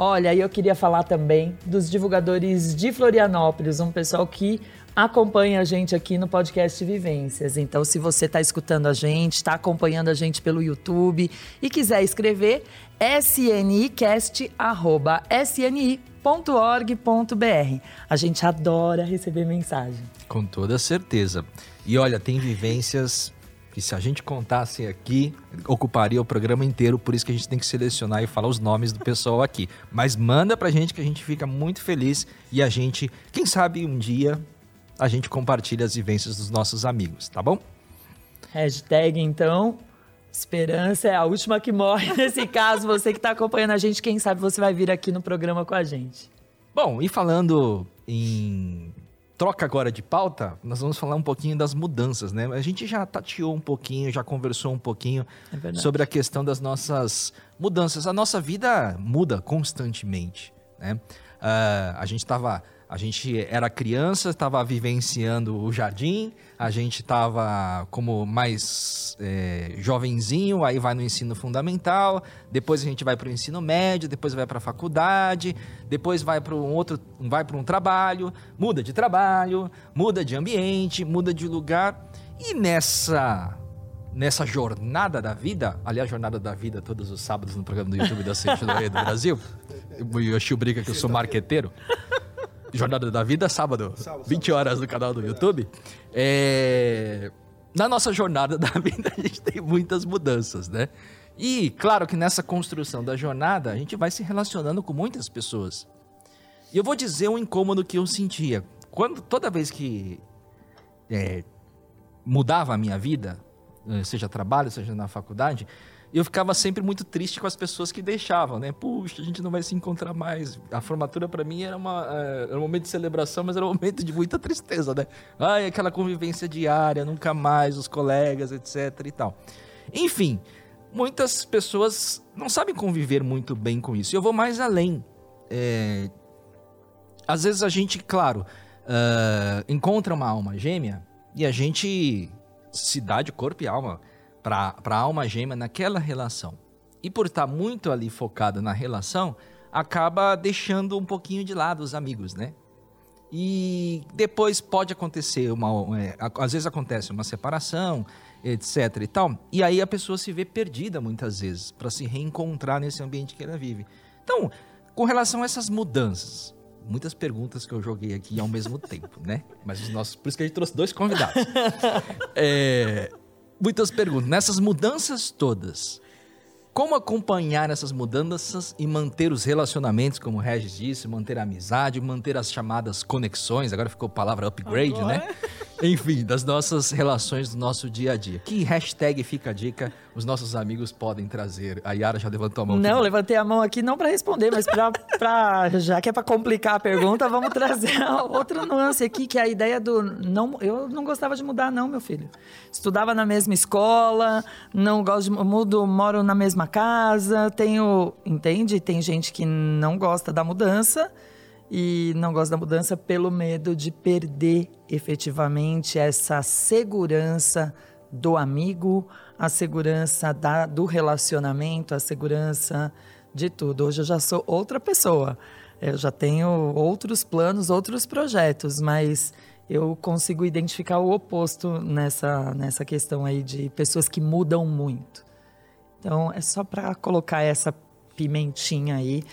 Olha, eu queria falar também dos divulgadores de Florianópolis, um pessoal que acompanha a gente aqui no podcast Vivências. Então, se você está escutando a gente, está acompanhando a gente pelo YouTube e quiser escrever, snicast.sni.org.br. A gente adora receber mensagem. Com toda certeza. E olha, tem vivências que se a gente contasse aqui, ocuparia o programa inteiro, por isso que a gente tem que selecionar e falar os nomes do pessoal aqui. Mas manda pra gente que a gente fica muito feliz e a gente, quem sabe um dia, a gente compartilha as vivências dos nossos amigos, tá bom? Hashtag, então, esperança é a última que morre [laughs] nesse caso. Você que está acompanhando a gente, quem sabe você vai vir aqui no programa com a gente. Bom, e falando em troca agora de pauta, nós vamos falar um pouquinho das mudanças, né? A gente já tateou um pouquinho, já conversou um pouquinho É sobre a questão das nossas mudanças. A nossa vida muda constantemente, né? Ah, a gente estava, a gente era criança, estava vivenciando o jardim, a gente estava como mais é, jovenzinho, aí vai no ensino fundamental, depois a gente vai para o ensino médio, depois vai para a faculdade, depois vai para um outro, vai para um trabalho, muda de trabalho, muda de ambiente, muda de lugar e nessa nessa jornada da vida, aliás, jornada da vida todos os sábados no programa do YouTube da Centro do Brasil. [laughs] O Yoshio brinca que eu sou marqueteiro. Jornada da Vida, sábado, 20 horas no canal do YouTube. É, Na nossa jornada da vida, a gente tem muitas mudanças, né? E, claro que nessa construção da jornada, a gente vai se relacionando com muitas pessoas. E eu vou dizer um incômodo que eu sentia. Quando, toda vez que é, mudava a minha vida, eh, seja trabalho, seja na faculdade, eu ficava sempre muito triste com as pessoas que deixavam, né? Puxa, a gente não vai se encontrar mais. A formatura para mim era, uma, eh, era um momento de celebração, mas era um momento de muita tristeza, né? Ai, aquela convivência diária, nunca mais, os colegas, etc e tal. Enfim, muitas pessoas não sabem conviver muito bem com isso. E eu vou mais além. É, às vezes a gente, claro, ah, encontra uma alma gêmea e a gente se dá de corpo e alma para a alma gêmea naquela relação. E por estar muito ali focada na relação, acaba deixando um pouquinho de lado os amigos, né? E depois pode acontecer uma. é, às vezes acontece uma separação, etc e tal. E aí a pessoa se vê perdida muitas vezes para se reencontrar nesse ambiente que ela vive. Então, com relação a essas mudanças, muitas perguntas que eu joguei aqui ao mesmo [laughs] tempo, né? Mas os nossos, por isso que a gente trouxe dois convidados. [laughs] É, muitas perguntas. Nessas mudanças todas, como acompanhar essas mudanças e manter os relacionamentos, como o Regis disse, manter a amizade, manter as chamadas conexões, agora ficou a palavra upgrade, Agora. né? Enfim, das nossas relações do nosso dia a dia. Que hashtag fica a dica os nossos amigos podem trazer? A Yara já levantou a mão. Não, aqui. levantei a mão aqui não para responder, mas pra, pra- já que é para complicar a pergunta, vamos trazer outra nuance aqui, que é a ideia do não, eu não gostava de mudar não, meu filho. Estudava na mesma escola, não gosto de mudo, moro na mesma casa, tenho, entende? Tem gente que não gosta da mudança e não gosta da mudança pelo medo de perder efetivamente essa segurança do amigo, a segurança da- do relacionamento, a segurança de tudo. Hoje eu já sou outra pessoa. Eu já tenho outros planos, outros projetos, mas eu consigo identificar o oposto nessa, nessa questão aí de pessoas que mudam muito. Então é só para colocar essa pimentinha aí.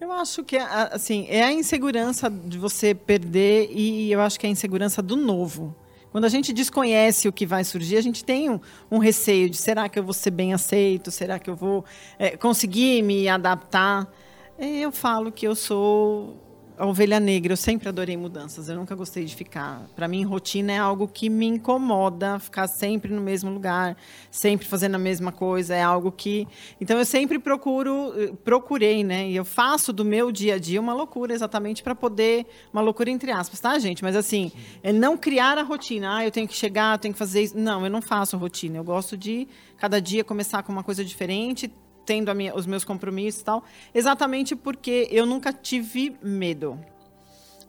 Eu acho que, a- assim, é a insegurança de você perder e eu acho que é a insegurança do novo. Quando a gente desconhece o que vai surgir, a gente tem um, um receio de será que eu vou ser bem aceito? Será que eu vou é, conseguir me adaptar? É, Eu falo que eu sou a ovelha negra. Eu sempre adorei mudanças. Eu nunca gostei de ficar. Para mim, rotina é algo que me incomoda. Ficar sempre no mesmo lugar, sempre fazendo a mesma coisa, é algo que. Então eu sempre procuro, eh, procurei, né? E eu faço do meu dia a dia uma loucura, exatamente para poder, uma loucura entre aspas, tá, gente? Mas assim, é não criar a rotina. Ah, eu tenho que chegar, eu tenho que fazer isso. Não, eu não faço rotina. Eu gosto de cada dia começar com uma coisa diferente tendo minha- os meus compromissos e tal, exatamente porque eu nunca tive medo.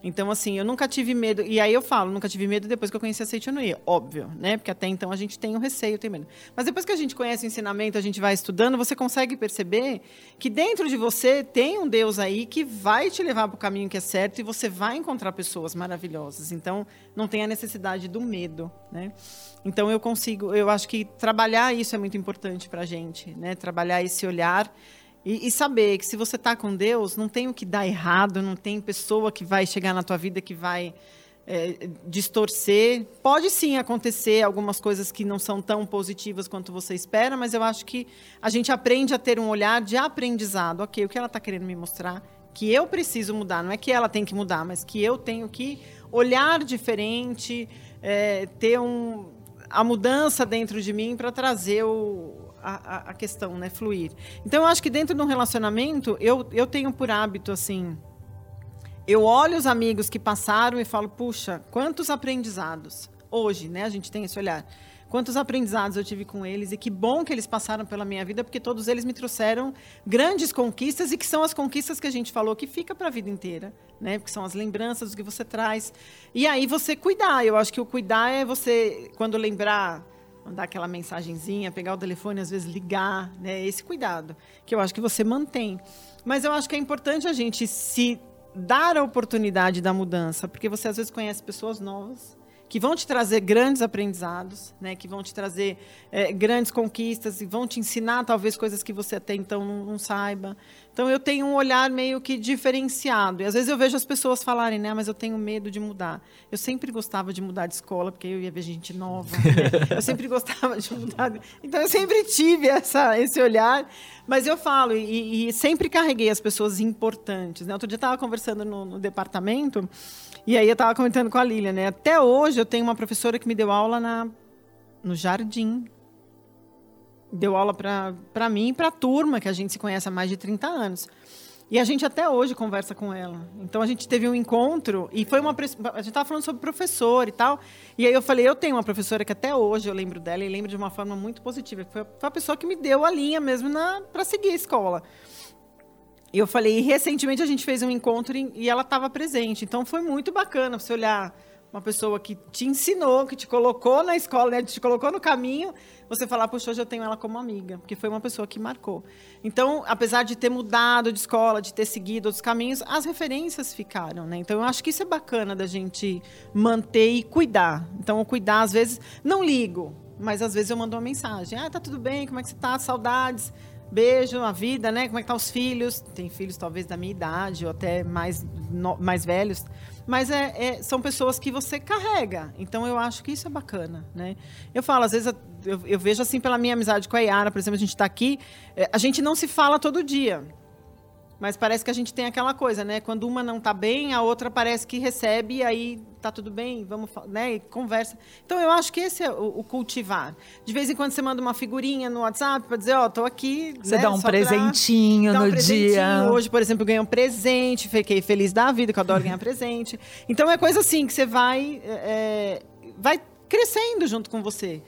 Então, assim, eu nunca tive medo. E aí eu falo, nunca tive medo depois que eu conheci a Seitianoia. Óbvio, né? Porque até então a gente tem o receio, tem medo. Mas depois que a gente conhece o ensinamento, a gente vai estudando, você consegue perceber que dentro de você tem um Deus aí que vai te levar para o caminho que é certo e você vai encontrar pessoas maravilhosas. Então, não tem a necessidade do medo, né? Então, eu consigo... Eu acho que trabalhar isso é muito importante para a gente, né? Trabalhar esse olhar... E, e saber que se você está com Deus, não tem o que dar errado, não tem pessoa que vai chegar na tua vida que vai é, distorcer. Pode sim acontecer algumas coisas que não são tão positivas quanto você espera, mas eu acho que a gente aprende a ter um olhar de aprendizado. Ok, o que ela está querendo me mostrar? Que eu preciso mudar, não é que ela tem que mudar, mas que eu tenho que olhar diferente, é, ter um a mudança dentro de mim para trazer o, a, a, questão, né, fluir. Então eu acho que dentro de um relacionamento eu, eu tenho por hábito assim, eu olho os amigos que passaram e falo, puxa, quantos aprendizados hoje, né? A gente tem esse olhar. Quantos aprendizados eu tive com eles e que bom que eles passaram pela minha vida, porque todos eles me trouxeram grandes conquistas e que são as conquistas que a gente falou que fica para a vida inteira, né? Porque são as lembranças que você traz. E aí você cuidar. Eu acho que o cuidar é você quando lembrar mandar aquela mensagenzinha, pegar o telefone, às vezes ligar, né? Esse cuidado que eu acho que você mantém. Mas eu acho que é importante a gente se dar a oportunidade da mudança, porque você às vezes conhece pessoas novas que vão te trazer grandes aprendizados, né? Que vão te trazer é, grandes conquistas e vão te ensinar talvez coisas que você até então não, não, saiba. Então eu tenho um olhar meio que diferenciado. E às vezes eu vejo as pessoas falarem, né? Mas eu tenho medo de mudar. Eu sempre gostava de mudar de escola porque eu ia ver gente nova. Né? [laughs] Eu sempre gostava de mudar. Então eu sempre tive essa, esse olhar. Mas eu falo e, e sempre carreguei as pessoas importantes. Né? Outro dia eu estava conversando no, no departamento e aí eu estava comentando com a Lília, né? Até hoje eu tenho uma professora que me deu aula na, no jardim. Deu aula para mim e para a turma, que a gente se conhece há mais de 30 anos. E a gente até hoje conversa com ela. Então a gente teve um encontro e foi uma. A gente estava falando sobre professor e tal. E aí eu falei: eu tenho uma professora que até hoje eu lembro dela e lembro de uma forma muito positiva. Foi a pessoa que me deu a linha mesmo para seguir a escola. E eu falei, e recentemente a gente fez um encontro e ela estava presente. Então foi muito bacana você olhar uma pessoa que te ensinou, que te colocou na escola, né, te colocou no caminho, você falar, poxa, hoje eu tenho ela como amiga, porque foi uma pessoa que marcou. Então, apesar de ter mudado de escola, de ter seguido outros caminhos, as referências ficaram, né? Então, eu acho que isso é bacana da gente manter e cuidar. Então, cuidar, às vezes, não ligo, mas às vezes eu mando uma mensagem. Ah, tá tudo bem, como é que você tá? Saudades beijo, a vida, né? Como é que tá os filhos? Tem filhos talvez da minha idade ou até mais, no, mais velhos. Mas é, é, são pessoas que você carrega. Então eu acho que isso é bacana, né? Eu falo, às vezes eu, eu vejo assim pela minha amizade com a Yara, por exemplo, a gente está aqui, é, a gente não se fala todo dia. Mas parece que a gente tem aquela coisa, né? Quando uma não está bem, a outra parece que recebe e aí tá tudo bem, vamos, né? E conversa. Então eu acho que esse é o, o, cultivar. De vez em quando você manda uma figurinha no WhatsApp para dizer, ó, oh, tô aqui. Você né? dá um presentinho no um presentinho. dia. Hoje, por exemplo, eu ganhei um presente, fiquei feliz da vida, que eu adoro ganhar [laughs] presente. Então é coisa assim que você vai, é, vai crescendo junto com você.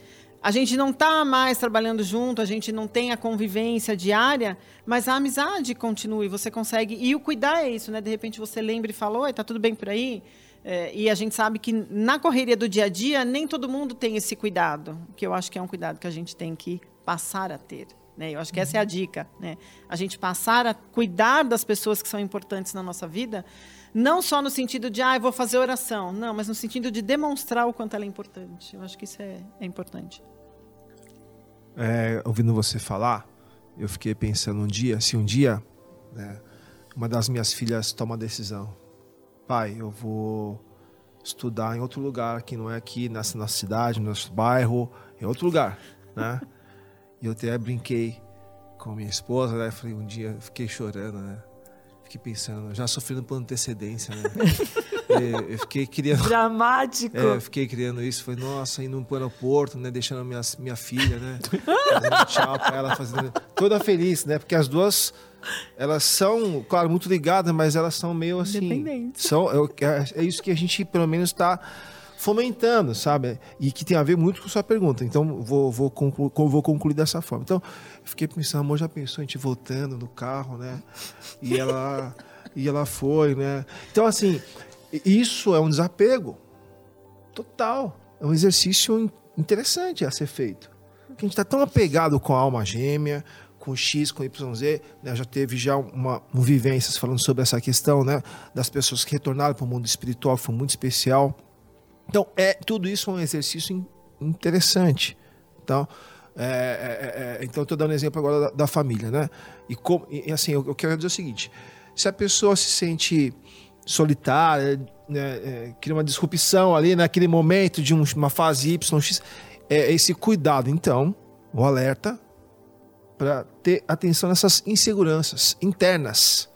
A gente não está mais trabalhando junto, a gente não tem a convivência diária, mas a amizade continua e você consegue. E o cuidar é isso, né? De repente você lembra e fala: Oi, tá tudo bem por aí? É, e a gente sabe que na correria do dia a dia, nem todo mundo tem esse cuidado, que eu acho que é um cuidado que a gente tem que passar a ter. Né? Eu acho que essa é a dica. Né? A gente passar a cuidar das pessoas que são importantes na nossa vida, não só no sentido de, ah, eu vou fazer oração, não, mas no sentido de demonstrar o quanto ela é importante. Eu acho que isso é, é importante é, ouvindo você falar, eu fiquei pensando um dia, se um dia né, uma das minhas filhas toma a decisão, pai, eu vou estudar em outro lugar, que não é aqui nessa nossa cidade, no nosso bairro, em outro lugar, né? E eu até brinquei com minha esposa, né? Falei um dia, fiquei chorando, né? Fiquei pensando, já sofrendo por antecedência, né? [laughs] eu fiquei criando. [laughs] Dramático. É, eu fiquei criando isso. Foi, nossa, indo pro aeroporto, né? Deixando minha, minha filha, né? Fazendo tchau pra ela, fazendo. [laughs] Toda feliz, né? Porque as duas. Elas são, claro, muito ligadas, mas elas são meio assim. Independentes. São, é, é isso que a gente, pelo menos, está fomentando, sabe? E que tem a ver muito com sua pergunta. Então, vou, vou, concluir, vou concluir dessa forma. Então, eu fiquei pensando, amor, já pensou a gente voltando no carro, né? E ela, e ela foi, né? Então, assim, isso é um desapego total. É um exercício interessante a ser feito. Porque a gente está tão apegado com a alma gêmea, com X, com YZ, né? já teve já uma, uma vivências falando sobre essa questão, né? Das pessoas que retornaram para o mundo espiritual, foi muito especial. Então, é tudo isso é um exercício interessante. Então, é, é, é, então estou dando um exemplo agora da, da família, né? E, como, e assim, eu, eu quero dizer o seguinte: se a pessoa se sente solitária, né, é, cria uma disrupção ali naquele momento de um, uma fase Y, X, é esse cuidado, então, o alerta para ter atenção nessas inseguranças internas.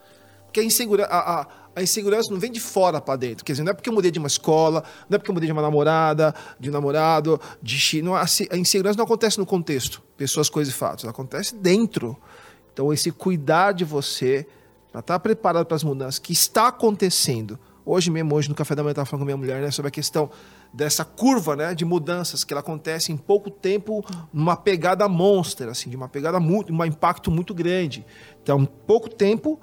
Porque a, insegura, a, a, a insegurança não vem de fora para dentro. Quer dizer, não é porque eu mudei de uma escola, não é porque eu mudei de uma namorada, de um namorado, de chi- não, a se- a insegurança não acontece no contexto, pessoas, coisas e fatos. Acontece dentro. Então, esse cuidar de você, para estar preparado para as mudanças que está acontecendo. Hoje mesmo, hoje no café da manhã, eu estava falando com minha mulher né, sobre a questão dessa curva né, de mudanças que ela acontece em pouco tempo, numa pegada monster, assim, de uma pegada muito, um impacto muito grande. Então, pouco tempo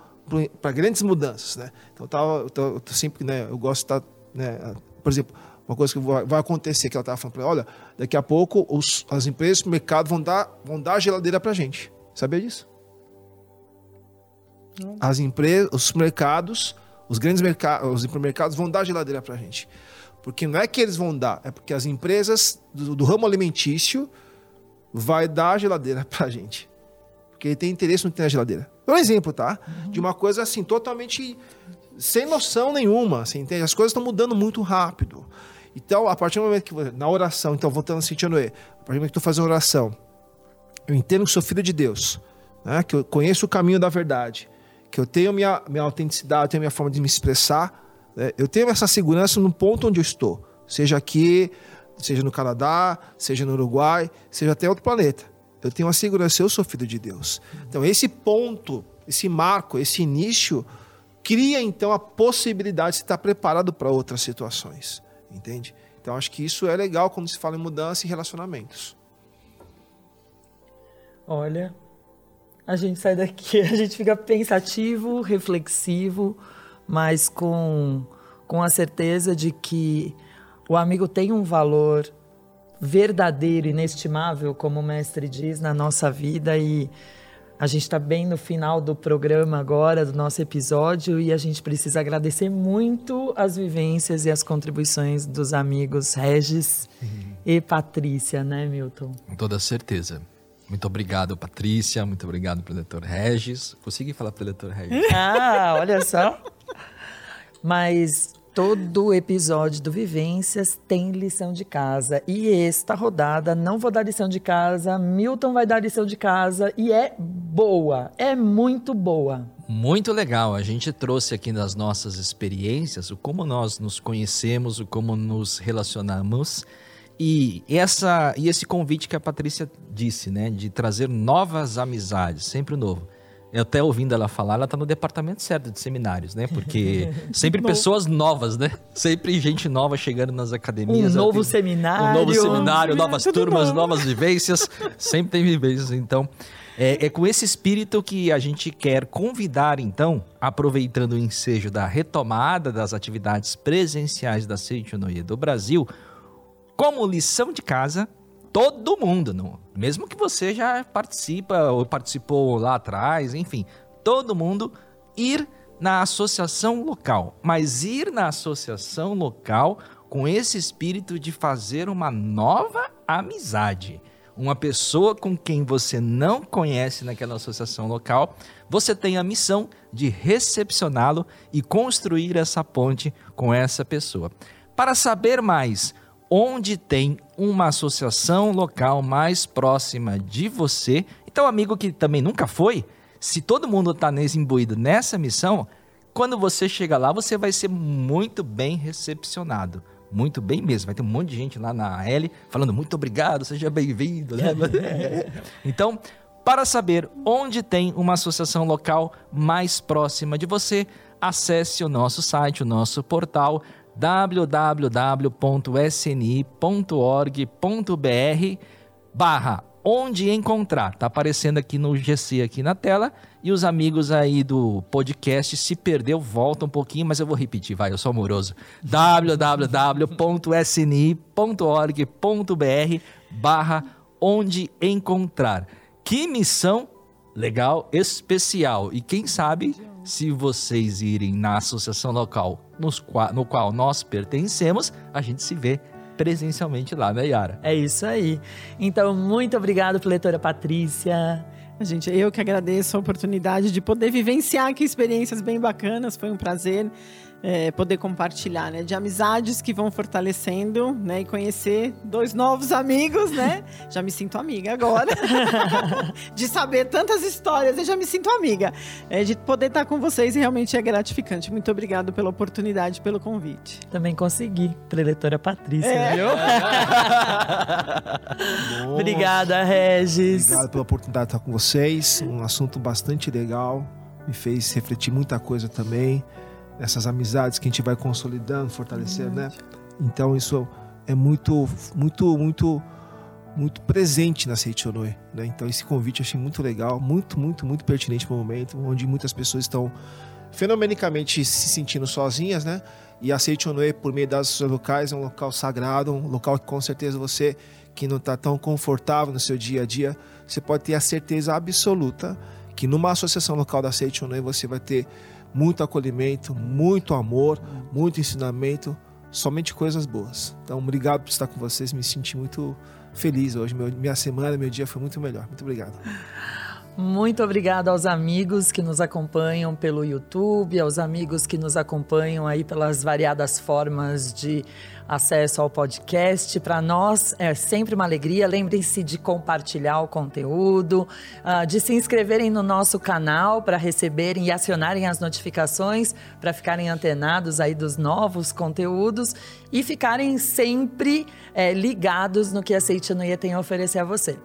para grandes mudanças, né? Então, tava, eu, sempre, né, eu gosto de estar, né, por exemplo, uma coisa que vai, vai acontecer que ela estava falando olha, daqui a pouco os, as empresas do mercado vão dar, vão dar a geladeira para gente. Sabia disso? As empresas, os mercados, os grandes mercados, os hipermercados vão dar geladeira para gente. Porque não é que eles vão dar, é porque as empresas do, do ramo alimentício vai dar a geladeira [laughs] pra gente. Porque ele tem interesse no que tem na geladeira. Dou um exemplo, tá? De uma coisa assim, totalmente sem noção nenhuma, assim, entende? As coisas estão mudando muito rápido. Então, a partir do momento que na oração, então voltando a sentir Noé, a partir do momento que tu faz uma oração, eu entendo que sou filho de Deus, né? que eu conheço o caminho da verdade, que eu tenho minha, minha autenticidade, tenho minha forma de me expressar, né? eu tenho essa segurança no ponto onde eu estou, seja aqui, seja no Canadá, seja no Uruguai, seja até outro planeta. Eu tenho uma segurança, eu sou filho de Deus. Então, esse ponto, esse marco, esse início, cria então a possibilidade de estar preparado para outras situações, entende? Então, acho que isso é legal quando se fala em mudança e relacionamentos. Olha, a gente sai daqui, [laughs] a gente fica pensativo, reflexivo, mas com, com a certeza de que o amigo tem um valor verdadeiro, inestimável, como o mestre diz, na nossa vida e a gente está bem no final do programa agora, do nosso episódio, e a gente precisa agradecer muito as vivências e as contribuições dos amigos Regis e Patrícia, né, Milton? Com toda certeza. Muito obrigado, Patrícia. Muito obrigado, preletor Regis. Consegui falar preletor Regis. [laughs] Ah, olha só. Mas todo episódio do Vivências tem lição de casa. E esta rodada não vou dar lição de casa, Milton vai dar lição de casa e é boa, é muito boa. Muito legal. A gente trouxe aqui nas nossas experiências o como nós nos conhecemos, o como nos relacionamos. E, essa, e esse convite que a Patrícia disse, né? De trazer novas amizades, sempre o novo. Eu até ouvindo ela falar, ela tá no departamento certo de seminários, né? Porque [laughs] sempre pessoas novas, né? Sempre gente nova chegando nas academias. Um novo tem- seminário. Um novo seminário, novas turmas, novo. novas vivências. Sempre tem vivências. Então, é, é com esse espírito que a gente quer convidar, então, aproveitando o ensejo da retomada das atividades presenciais da Seitonoye do Brasil, como lição de casa, todo mundo, não, mesmo que você já participa ou participou lá atrás, enfim, todo mundo ir na associação local, mas ir na associação local com esse espírito de fazer uma nova amizade. Uma pessoa com quem você não conhece naquela associação local, você tem a missão de recepcioná-lo e construir essa ponte com essa pessoa. Para saber mais onde tem uma associação local mais próxima de você. Então, amigo que também nunca foi, se todo mundo está nesse imbuído nessa missão, quando você chega lá, você vai ser muito bem recepcionado. Muito bem mesmo. Vai ter um monte de gente lá na L falando muito obrigado, seja bem-vindo. Né? [laughs] então, para saber onde tem uma associação local mais próxima de você, acesse o nosso site, o nosso portal www.sni.org.br barra onde encontrar. Tá aparecendo aqui no GC aqui na tela e os amigos aí do podcast se perdeu, volta um pouquinho, mas eu vou repetir, vai, eu sou amoroso. www.sni.org.br barra onde encontrar. Que missão legal, especial. E quem sabe, se vocês irem na associação local qua- no qual nós pertencemos, a gente se vê presencialmente lá, né, Yara? É isso aí. Então, muito obrigado, leitora Patrícia. Gente, eu que agradeço a oportunidade de poder vivenciar aqui experiências bem bacanas, foi um prazer. É, poder compartilhar, né? De amizades que vão fortalecendo, né? E conhecer dois novos amigos, né? [laughs] Já me sinto amiga agora. [laughs] de saber tantas histórias, eu já me sinto amiga. É, de poder estar com vocês realmente é gratificante. Muito obrigado pela oportunidade, pelo convite. Também consegui, preletora Patrícia, é. viu? [laughs] Obrigada, Regis. Obrigado pela oportunidade de estar com vocês. Um assunto bastante legal. Me fez refletir muita coisa também essas amizades que a gente vai consolidando, fortalecendo, né? Então isso é muito, muito, muito, muito presente na Seichonoe, né? Então esse convite eu achei muito legal, muito, muito, muito pertinente para o momento, onde muitas pessoas estão fenomenicamente se sentindo sozinhas, né? E a Seichonoe, por meio das suas locais, é um local sagrado, um local que com certeza você que não está tão confortável no seu dia a dia, você pode ter a certeza absoluta que numa associação local da Seichonoe você vai ter muito acolhimento, muito amor, muito ensinamento, somente coisas boas. Então, obrigado por estar com vocês, me senti muito feliz hoje. Meu, minha semana, meu dia foi muito melhor. Muito obrigado. Muito obrigada aos amigos que nos acompanham pelo YouTube, aos amigos que nos acompanham aí pelas variadas formas de acesso ao podcast. Para nós é sempre uma alegria. Lembrem-se de compartilhar o conteúdo, uh, de se inscreverem no nosso canal para receberem e acionarem as notificações para ficarem antenados aí dos novos conteúdos e ficarem sempre é, ligados no que a Seitianoia tem a oferecer a você.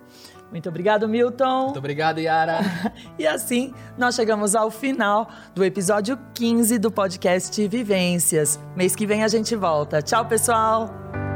Muito obrigado, Milton. Muito obrigado, Yara. [laughs] e assim, nós chegamos ao final do episódio 15 do podcast Vivências. Mês que vem a gente volta. Tchau, pessoal.